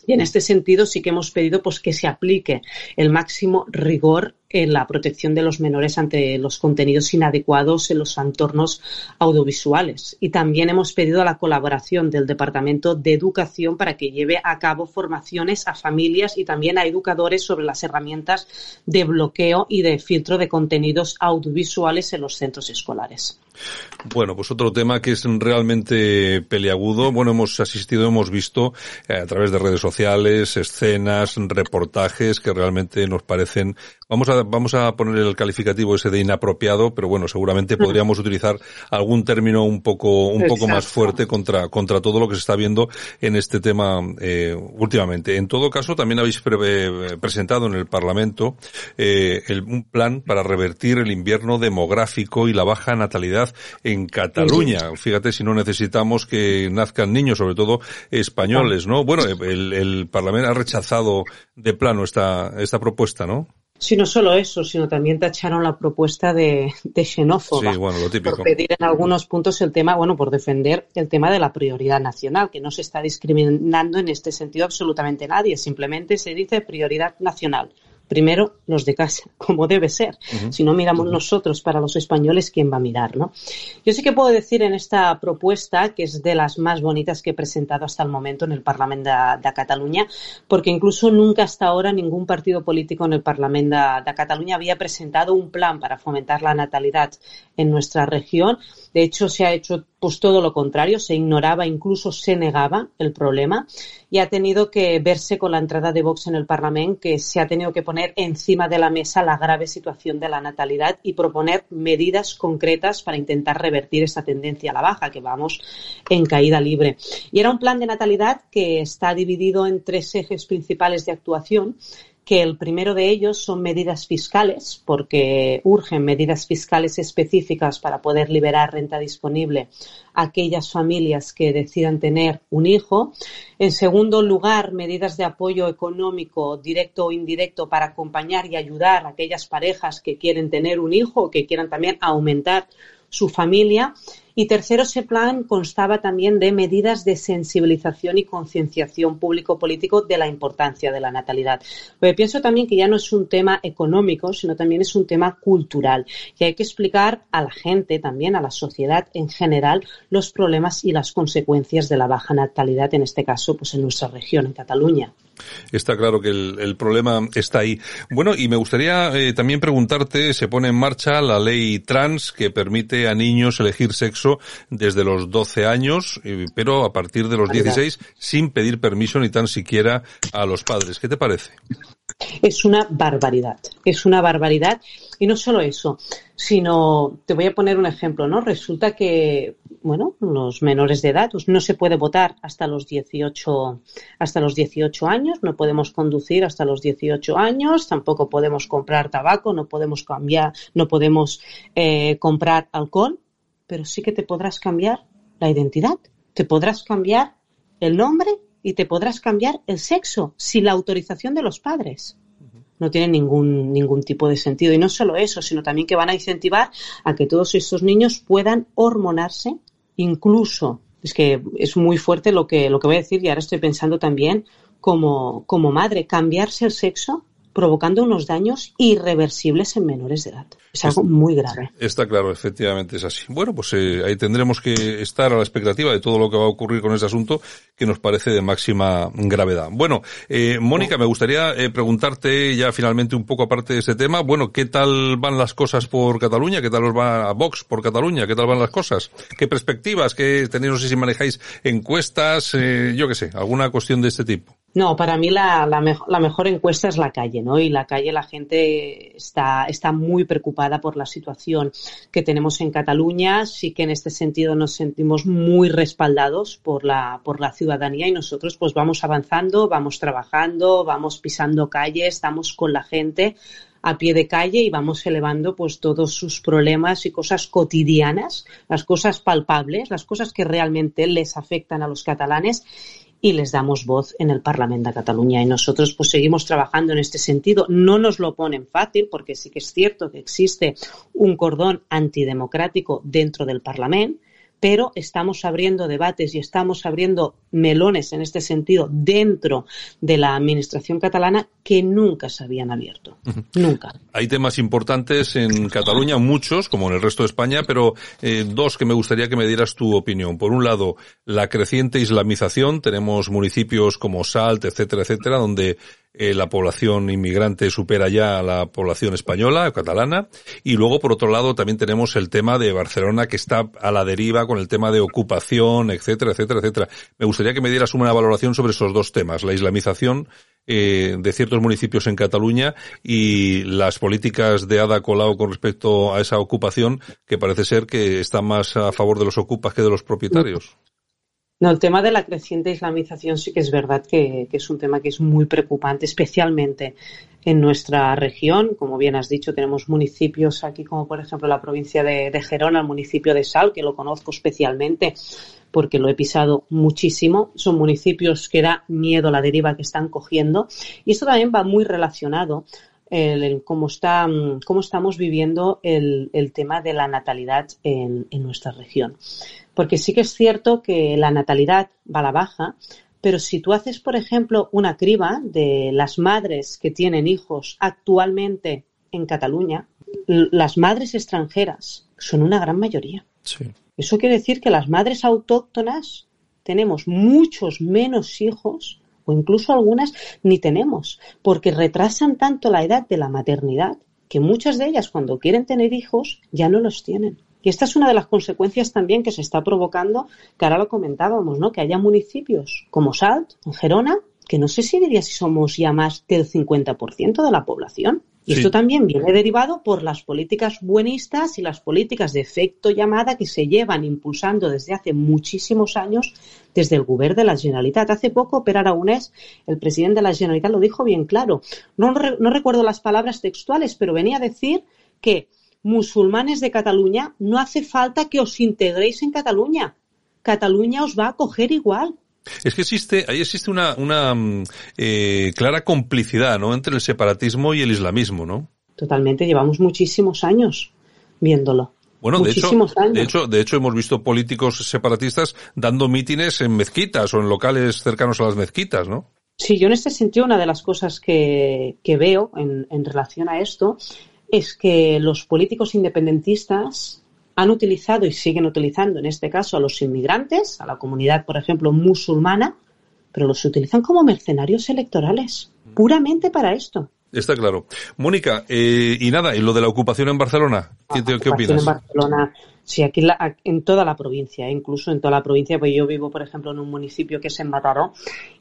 S8: Y en este sentido sí que hemos pedido pues, que se aplique el máximo rigor en la protección de los menores ante los contenidos inadecuados en los entornos audiovisuales. Y también hemos pedido la colaboración del Departamento de Educación para que lleve a cabo formaciones a familias y también a educadores sobre las herramientas de bloqueo y de filtro de contenidos audiovisuales en los centros escolares.
S1: Bueno, pues otro tema que es realmente peliagudo. Bueno, hemos asistido, hemos visto eh, a través de redes sociales, escenas, reportajes que realmente nos parecen, vamos a, vamos a poner el calificativo ese de inapropiado, pero bueno, seguramente podríamos utilizar algún término un poco, un poco más fuerte contra, contra todo lo que se está viendo en este tema eh, últimamente. En todo caso, también habéis pre eh, presentado en el Parlamento eh, el, un plan para revertir el invierno demográfico y la baja natalidad en Cataluña. Fíjate si no necesitamos que nazcan niños, sobre todo españoles, ¿no? Bueno, el, el Parlamento ha rechazado de plano esta, esta propuesta, ¿no?
S8: Sí, no solo eso, sino también tacharon la propuesta de, de xenófoba.
S1: Sí, bueno, lo típico.
S8: Por pedir en algunos puntos el tema, bueno, por defender el tema de la prioridad nacional, que no se está discriminando en este sentido absolutamente nadie, simplemente se dice prioridad nacional primero los de casa, como debe ser. Uh -huh. Si no miramos uh -huh. nosotros para los españoles, ¿quién va a mirar? ¿no? Yo sí que puedo decir en esta propuesta, que es de las más bonitas que he presentado hasta el momento en el Parlamento de, de Cataluña, porque incluso nunca hasta ahora ningún partido político en el Parlamento de, de Cataluña había presentado un plan para fomentar la natalidad en nuestra región. De hecho, se ha hecho pues todo lo contrario, se ignoraba, incluso se negaba el problema y ha tenido que verse con la entrada de Vox en el Parlamento que se ha tenido que poner encima de la mesa la grave situación de la natalidad y proponer medidas concretas para intentar revertir esta tendencia a la baja, que vamos en caída libre. Y era un plan de natalidad que está dividido en tres ejes principales de actuación que el primero de ellos son medidas fiscales, porque urgen medidas fiscales específicas para poder liberar renta disponible a aquellas familias que decidan tener un hijo. En segundo lugar, medidas de apoyo económico directo o indirecto para acompañar y ayudar a aquellas parejas que quieren tener un hijo o que quieran también aumentar su familia. Y tercero, ese plan constaba también de medidas de sensibilización y concienciación público-político de la importancia de la natalidad. Pero pienso también que ya no es un tema económico, sino también es un tema cultural. Y hay que explicar a la gente, también a la sociedad en general, los problemas y las consecuencias de la baja natalidad, en este caso, pues en nuestra región, en Cataluña.
S1: Está claro que el, el, problema está ahí. Bueno, y me gustaría eh, también preguntarte, se pone en marcha la ley trans que permite a niños elegir sexo desde los 12 años, pero a partir de los 16 sin pedir permiso ni tan siquiera a los padres. ¿Qué te parece?
S8: Es una barbaridad, es una barbaridad. Y no solo eso, sino, te voy a poner un ejemplo, ¿no? Resulta que, bueno, los menores de edad, pues no se puede votar hasta los 18, hasta los 18 años, no podemos conducir hasta los 18 años, tampoco podemos comprar tabaco, no podemos cambiar, no podemos eh, comprar alcohol, pero sí que te podrás cambiar la identidad, te podrás cambiar el nombre y te podrás cambiar el sexo sin la autorización de los padres. No tiene ningún, ningún tipo de sentido. Y no solo eso, sino también que van a incentivar a que todos estos niños puedan hormonarse, incluso, es que es muy fuerte lo que, lo que voy a decir y ahora estoy pensando también como, como madre, cambiarse el sexo provocando unos daños irreversibles en menores de edad. Es algo muy grave.
S1: Está claro, efectivamente es así. Bueno, pues eh, ahí tendremos que estar a la expectativa de todo lo que va a ocurrir con este asunto que nos parece de máxima gravedad. Bueno, eh, Mónica, me gustaría eh, preguntarte ya finalmente un poco aparte de este tema, bueno, ¿qué tal van las cosas por Cataluña? ¿Qué tal os va a Vox por Cataluña? ¿Qué tal van las cosas? ¿Qué perspectivas? ¿Qué tenéis? No sé si manejáis encuestas, eh, yo qué sé, alguna cuestión de este tipo.
S8: No, para mí la, mejor, encuesta es la calle, ¿no? Y la calle la gente está, muy preocupada por la situación que tenemos en Cataluña. Sí que en este sentido nos sentimos muy respaldados por la, por la ciudadanía y nosotros pues vamos avanzando, vamos trabajando, vamos pisando calle, estamos con la gente a pie de calle y vamos elevando pues todos sus problemas y cosas cotidianas, las cosas palpables, las cosas que realmente les afectan a los catalanes y les damos voz en el Parlamento de Cataluña. Y nosotros pues seguimos trabajando en este sentido. No nos lo ponen fácil porque sí que es cierto que existe un cordón antidemocrático dentro del Parlamento, pero estamos abriendo debates y estamos abriendo melones en este sentido dentro de la administración catalana que nunca se habían abierto. Nunca.
S1: Hay temas importantes en Cataluña, muchos, como en el resto de España, pero eh, dos que me gustaría que me dieras tu opinión. Por un lado, la creciente islamización. Tenemos municipios como Salt, etcétera, etcétera, donde eh, la población inmigrante supera ya a la población española o catalana. Y luego, por otro lado, también tenemos el tema de Barcelona que está a la deriva con el tema de ocupación, etcétera, etcétera, etcétera. Me gustaría que me dieras una valoración sobre esos dos temas, la islamización eh, de ciertos municipios en Cataluña y las políticas de Ada Colau con respecto a esa ocupación que parece ser que está más a favor de los ocupas que de los propietarios.
S8: No, el tema de la creciente islamización sí que es verdad que, es un tema que es muy preocupante, especialmente en nuestra región. Como bien has dicho, tenemos municipios aquí, como por ejemplo la provincia de, de Gerona, el municipio de Sal, que lo conozco especialmente porque lo he pisado muchísimo. Son municipios que da miedo la deriva que están cogiendo. Y esto también va muy relacionado el, el cómo, está, cómo estamos viviendo el, el tema de la natalidad en, en nuestra región. Porque sí que es cierto que la natalidad va a la baja, pero si tú haces, por ejemplo, una criba de las madres que tienen hijos actualmente en Cataluña, las madres extranjeras son una gran mayoría.
S1: Sí.
S8: Eso quiere decir que las madres autóctonas tenemos muchos menos hijos o incluso algunas ni tenemos, porque retrasan tanto la edad de la maternidad que muchas de ellas cuando quieren tener hijos ya no los tienen Y esta es una de las consecuencias también que se está provocando, que ahora lo comentábamos, ¿no? Que haya municipios como Salt, en Gerona, que no sé si diría si somos ya más del 50% de la población. Y
S1: Sí.
S8: esto también viene derivado por las políticas buenistas y las políticas de efecto llamada que se llevan impulsando desde hace muchísimos años desde el Gobierno de la Generalitat. Hace poco, Per Aragonés, el presidente de la Generalitat, lo dijo bien claro. No, no recuerdo las palabras textuales, pero venía a decir que musulmanes de Cataluña no hace falta que os integréis en Cataluña. Cataluña os va a acoger igual.
S1: Es que existe, ahí existe una, una mm, eh, clara complicidad, ¿no? Entre el separatismo y el islamismo, ¿no?
S8: Totalmente, llevamos muchísimos años viéndolo.
S1: Bueno, de hecho,
S8: años.
S1: de hecho, de hecho hemos visto políticos separatistas dando mítines en mezquitas o en locales cercanos a las mezquitas, ¿no?
S8: Sí, yo en este sentido una de las cosas que, que veo en, en relación a esto es que los políticos independentistas han utilizado y siguen utilizando en este caso a los inmigrantes, a la comunidad, por ejemplo, musulmana, pero los utilizan como mercenarios electorales, puramente para esto.
S1: Está claro. Mónica, eh, y nada, y lo de la ocupación en Barcelona, ¿qué, qué
S8: ocupación
S1: opinas?
S8: en Barcelona, sí, aquí en, la- en toda la provincia, ¿eh? incluso en toda la provincia, pues yo vivo, por ejemplo, en un municipio que es en Mataró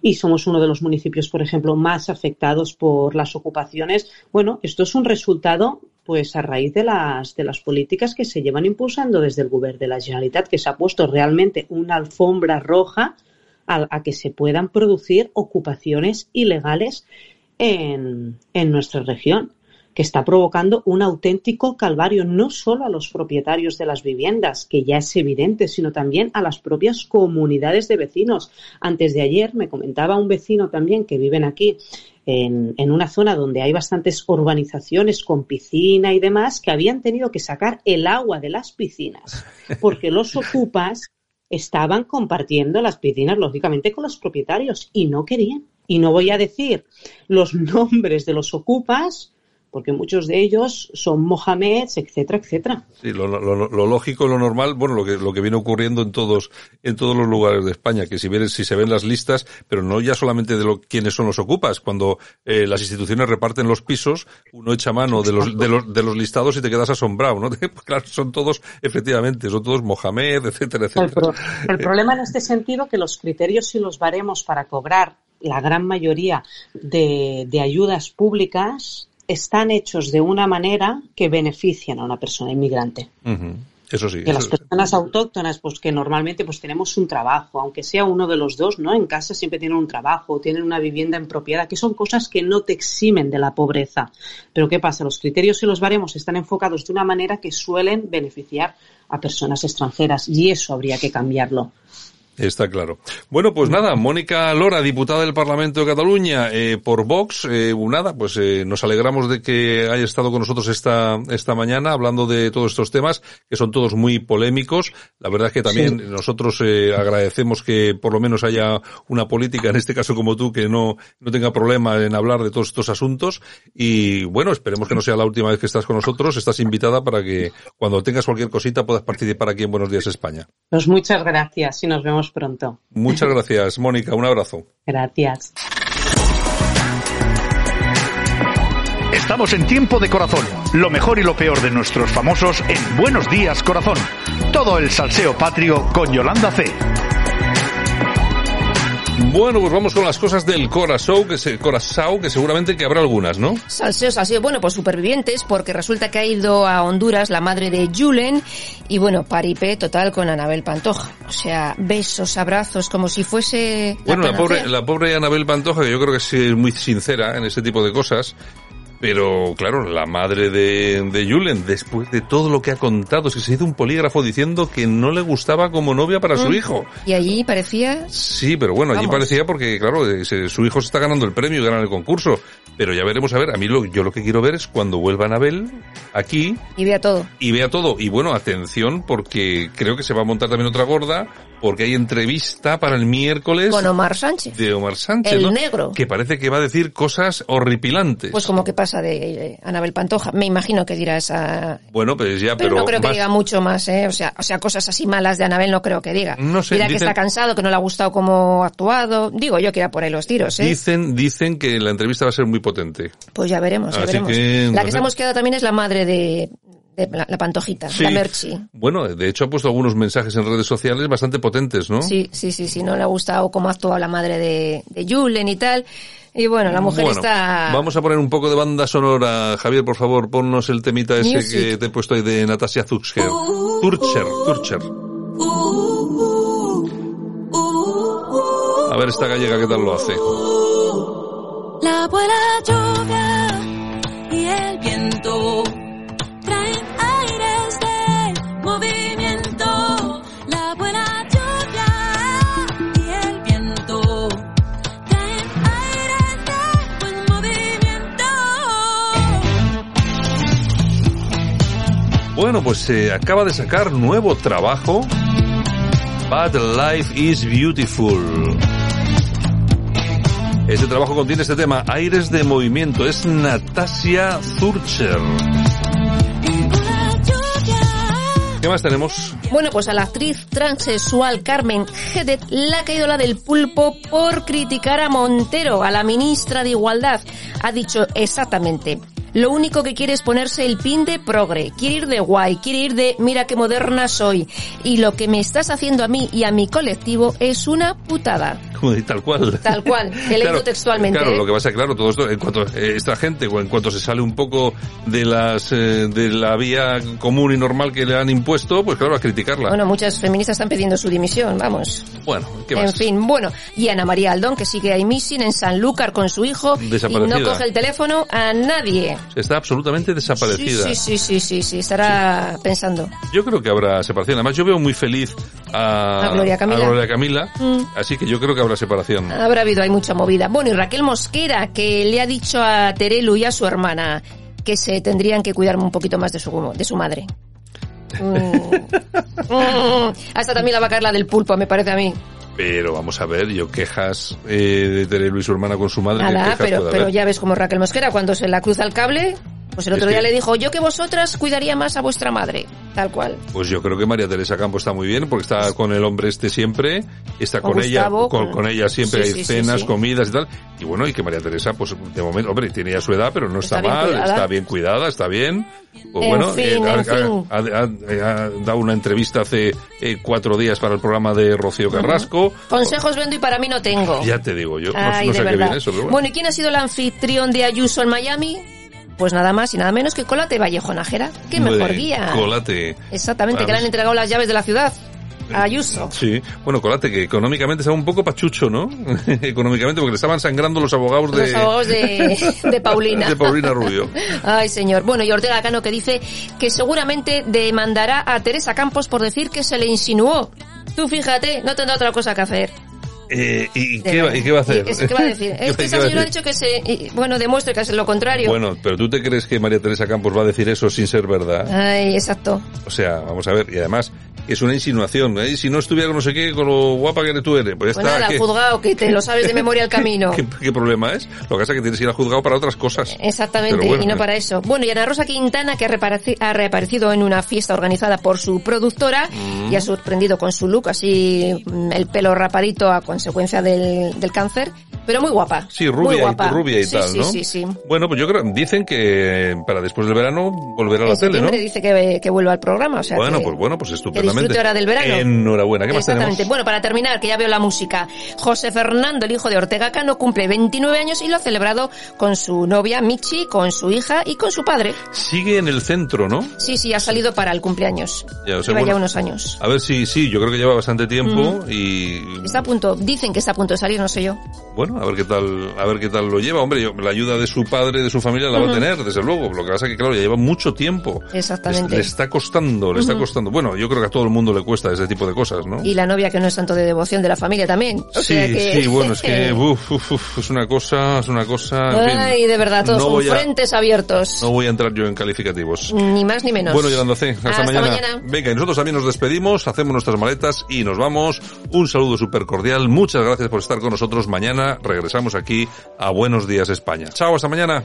S8: y somos uno de los municipios, por ejemplo, más afectados por las ocupaciones. Bueno, esto es un resultado, pues a raíz de las de las políticas que se llevan impulsando desde el Gobierno de la Generalitat, que se ha puesto realmente una alfombra roja a, a que se puedan producir ocupaciones ilegales en, en nuestra región que está provocando un auténtico calvario no solo a los propietarios de las viviendas, que ya es evidente, sino también a las propias comunidades de vecinos. Antes de ayer me comentaba un vecino también que viven aquí en, en una zona donde hay bastantes urbanizaciones con piscina y demás, que habían tenido que sacar el agua de las piscinas porque los ocupas estaban compartiendo las piscinas, lógicamente, con los propietarios y no querían. Y no voy a decir los nombres de los ocupas, porque muchos de ellos son Mohameds, etcétera, etcétera.
S1: Sí, lo, lo- lo- lógico, lo normal, bueno, lo que, lo que viene ocurriendo en todos, en todos los lugares de España, que si ven, si se ven las listas, pero no ya solamente de lo, quiénes son los ocupas, cuando eh, las instituciones reparten los pisos, uno echa mano de los, de los, de los listados y te quedas asombrado, ¿no? Pues claro, son todos, efectivamente, son todos Mohamed, etcétera,
S8: El,
S1: etcétera.
S8: pro- el problema en este sentido que los criterios y los baremos para cobrar la gran mayoría de, de ayudas públicas están hechos de una manera que benefician a una persona inmigrante.
S1: Eso sí.
S8: que las personas autóctonas, pues que normalmente pues tenemos un trabajo, aunque sea uno de los dos, ¿no? En casa siempre tienen un trabajo, tienen una vivienda en propiedad, que son cosas que no te eximen de la pobreza. Pero ¿qué pasa? Los criterios y los baremos están enfocados de una manera que suelen beneficiar a personas extranjeras y eso habría que cambiarlo.
S1: Está claro. Bueno, pues nada, Mónica Lora, diputada del Parlamento de Cataluña eh, por Vox, eh, nada, pues eh, nos alegramos de que haya estado con nosotros esta, esta mañana hablando de todos estos temas, que son todos muy polémicos. La verdad es que también
S8: Sí.
S1: nosotros eh, agradecemos que por lo menos haya una política, en este caso como tú, que no, no tenga problema en hablar de todos estos asuntos. Y bueno, esperemos que no sea la última vez que estás con nosotros. Estás invitada para que cuando tengas cualquier cosita puedas participar aquí en Buenos Días España.
S8: Pues muchas gracias y nos vemos pronto.
S1: Muchas gracias, Mónica. Un abrazo.
S8: Gracias.
S6: Estamos en tiempo de corazón. Lo mejor y lo peor de nuestros famosos en Buenos Días Corazón. Todo el salseo patrio con Yolanda C.
S1: Bueno, pues vamos con las cosas del Corazón, que se, Corazao, que seguramente que habrá algunas, ¿no?
S5: Salseos así, bueno, pues supervivientes, porque resulta que ha ido a Honduras la madre de Julen y bueno, paripé total con Anabel Pantoja. O sea, besos, abrazos, como si fuese...
S1: Bueno, la pobre, la pobre Anabel Pantoja, que yo creo que es muy sincera en ese tipo de cosas, pero claro, la madre de, de Julen, después de todo lo que ha contado, es que se hizo un polígrafo diciendo que no le gustaba como novia para su
S5: Mm.
S1: hijo.
S5: Y allí parecía...
S1: Sí, pero bueno, allí parecía porque, claro, su hijo se está ganando el premio y gana el concurso. Pero ya veremos, a ver, a mí lo, yo lo que quiero ver es cuando vuelva Anabel aquí
S5: Y vea todo.
S1: y vea todo. Y bueno, atención, porque creo que se va a montar también otra gorda, porque hay entrevista para el miércoles
S5: Con Omar Sánchez.
S1: de Omar Sánchez,
S5: El
S1: ¿no?
S5: negro.
S1: Que parece que va a decir cosas horripilantes.
S5: Pues como que pasa de eh, Anabel Pantoja. Me imagino que dirá esa...
S1: bueno, pues ya,
S5: Pero,
S1: pero,
S5: no creo que diga mucho más, ¿eh? O sea, o sea, cosas así malas de Anabel no creo que diga.
S1: No sé,
S5: Dirá que está cansado, que no le ha gustado cómo ha actuado. Digo yo que irá por ahí los tiros, ¿eh?
S1: Dicen, dicen que la entrevista va a ser muy potente.
S5: Pues ya veremos, ya veremos.
S1: que, no
S5: la que
S1: sé.
S5: se hemos quedado también es la madre de, de la, la pantojita,
S1: Sí.
S5: la Merchi.
S1: Bueno, de hecho ha puesto algunos mensajes en redes sociales bastante potentes, ¿no?
S5: Sí, sí, sí, sí, no le ha gustado cómo actuaba la madre de, de Julen y tal. Y bueno, la mujer
S1: Bueno,
S5: está...
S1: Vamos a poner un poco de banda sonora. Javier, por favor, ponnos el temita ese
S5: Music.
S1: que te he puesto ahí de Natasia Zutsker. Turcher, Turcher. A ver esta gallega qué tal lo hace.
S9: La buena lluvia y el viento
S1: Bueno, pues se acaba de sacar nuevo trabajo. But Life is Beautiful. Este trabajo contiene este tema, Aires de Movimiento. Es Natasia Zurcher. ¿Qué más tenemos?
S5: Bueno, pues a la actriz transexual Carmen Gedet la ha caído la del pulpo por criticar a Montero, a la ministra de Igualdad. Ha dicho exactamente, lo único que quiere es ponerse el pin de progre, quiere ir de guay, quiere ir de mira qué moderna soy. Y lo que me estás haciendo a mí y a mi colectivo es una putada.
S1: Tal cual.
S5: Tal cual, he leído textualmente.
S1: Claro,
S5: ¿eh?
S1: lo que pasa, claro, todo esto, en cuanto esta gente, en cuanto se sale un poco de las eh, de la vía común y normal que le han impuesto, pues claro, a criticarla.
S5: Bueno, muchas feministas están pidiendo su dimisión, vamos.
S1: Bueno, ¿qué
S5: En
S1: más?
S5: fin, bueno, y Ana María Aldón, que sigue ahí missing en Sanlúcar con su hijo y no coge el teléfono a nadie.
S1: Está absolutamente desaparecida.
S5: Sí, sí, sí, sí, sí, estará pensando.
S1: Yo creo que habrá separación. Además, yo veo muy feliz a,
S5: A Gloria Camila. Mm.
S1: así que yo creo que habrá separación.
S5: Habrá habido ahí mucha movida. Bueno, y Raquel Mosquera, que le ha dicho a Terelu y a su hermana que se tendrían que cuidar un poquito más de su, de su madre. Mm. Mm. Hasta también la va a caer la del pulpo, me parece a mí.
S1: Pero vamos a ver, yo quejas eh, de Terelu y su hermana con su madre. ¿qué
S5: Nada, pero, pero ya ves como Raquel Mosquera, cuando se la cruza el cable, pues el
S1: Es
S5: otro día
S1: que-
S5: le dijo, yo que vosotras cuidaría más a vuestra madre. Tal cual.
S1: Pues yo creo que María Teresa Campos está muy bien porque está con el hombre este siempre, está
S5: Con
S1: con, ella,
S5: Gustavo,
S1: con,
S5: con-
S1: con ella siempre
S5: Sí,
S1: hay
S5: sí,
S1: cenas,
S5: sí.
S1: comidas y tal. Y bueno, y que María Teresa, pues de momento, hombre, tiene ya su edad, pero no está, mal,
S5: cuidada.
S1: está bien cuidada, está bien. Pues
S5: En
S1: bueno,
S5: fin,
S1: ha,
S5: en fin.
S1: ha- ha- ha dado una entrevista hace eh, cuatro días para el programa de Rocío Carrasco.
S5: Consejos vendo y para mí no tengo.
S1: Ya te digo yo, no-
S5: Ay,
S1: no,
S5: de
S1: sé qué viene eso, pero bueno.
S5: Bueno, ¿y quién ha sido el anfitrión de Ayuso en Miami? Pues nada más y nada menos que Colate Vallejo Nájera. ¡Qué mejor guía!
S1: Colate.
S5: Exactamente, que le han entregado las llaves de la ciudad a Ayuso.
S1: Sí, bueno, Colate, que económicamente estaba un poco pachucho, ¿no? económicamente, porque le estaban sangrando los abogados de...
S5: Los abogados de, de Paulina.
S1: de Paulina Rubio.
S5: Ay, señor. Bueno, y Ortega Cano que dice que seguramente demandará a Teresa Campos por decir que se le insinuó. Tú fíjate, no tendrá otra cosa que hacer.
S1: Eh, ¿y, qué. ¿Y qué va a hacer?
S5: ¿Y qué- qué va a decir?
S1: ¿Qué
S5: Es que esa señora ha dicho que se, y, bueno, demuestre que es lo contrario.
S1: Bueno, pero ¿tú te crees que María Teresa Campos va a decir eso sin ser verdad?
S5: Ay, exacto.
S1: O sea, vamos a ver, y además es una insinuación. ¿eh? Si no estuviera con no sé qué, con lo guapa que tú eres, pues ya
S5: Pues
S1: está.
S5: nada,
S1: ¿qué,
S5: al juzgado, que te lo sabes de memoria al camino.
S1: qué- qué problema es? Lo que pasa es que tienes que ir al juzgado para otras cosas.
S5: Exactamente,
S1: Pero bueno,
S5: y no
S1: eh.
S5: para eso. Bueno, y Ana Rosa Quintana, que ha, reapareci- ha reaparecido en una fiesta organizada por su productora
S1: Mm.
S5: y ha sorprendido con su look, así mm, el pelo rapadito a consecuencia del, del cáncer, pero muy guapa.
S1: Sí,
S5: muy
S1: rubia, y, rubia y
S5: Sí,
S1: tal,
S5: sí,
S1: ¿no?
S5: Sí, sí,
S1: Bueno, pues yo creo, dicen que para después del verano volverá a la tele, ¿no?
S5: dice que, que vuelva al programa, o sea
S1: Bueno,
S5: que-
S1: pues bueno, pues estupendamente.
S5: disfrute ahora del verano.
S1: Enhorabuena, ¿qué más
S5: Exactamente.
S1: tenemos?
S5: Bueno, para terminar, que ya veo la música. José Fernando, el hijo de Ortega Cano, cumple 29 años y lo ha celebrado con su novia Michi, con su hija y con su padre.
S1: Sigue en el centro, ¿no?
S5: Sí, sí, ha salido para el cumpleaños.
S1: Ya, o sea,
S5: Lleva ya
S1: bueno,
S5: unos años.
S1: A ver si, sí, yo creo que lleva bastante tiempo y
S5: Está a punto, dicen que está a punto de salir, no sé yo.
S1: bueno, a ver qué tal, a ver qué tal lo lleva. Hombre, yo- la ayuda de su padre, de su familia la va a tener, desde luego. Lo que pasa es que claro, ya lleva mucho tiempo.
S5: Exactamente.
S1: Le, está costando, le está costando. Bueno, yo creo que a todo el mundo le cuesta ese tipo de cosas, ¿no?
S5: Y la novia que no es tanto de devoción de la familia también. O
S1: Sí,
S5: sea que...
S1: sí, bueno, es que uf, uf, uf, es una cosa, es una cosa. en fin.
S5: Ay, de verdad, todos
S1: no
S5: son
S1: voy a-
S5: frentes abiertos.
S1: No voy a entrar yo en calificativos.
S5: Ni más ni menos.
S1: Bueno, Yolanda C, hasta,
S5: Hasta
S1: mañana.
S5: mañana.
S1: Venga, y nosotros también nos despedimos, hacemos nuestras maletas y nos vamos. Un saludo súper cordial. Muchas gracias por estar con nosotros. Mañana regresamos aquí a Buenos Días España. Chao, hasta mañana.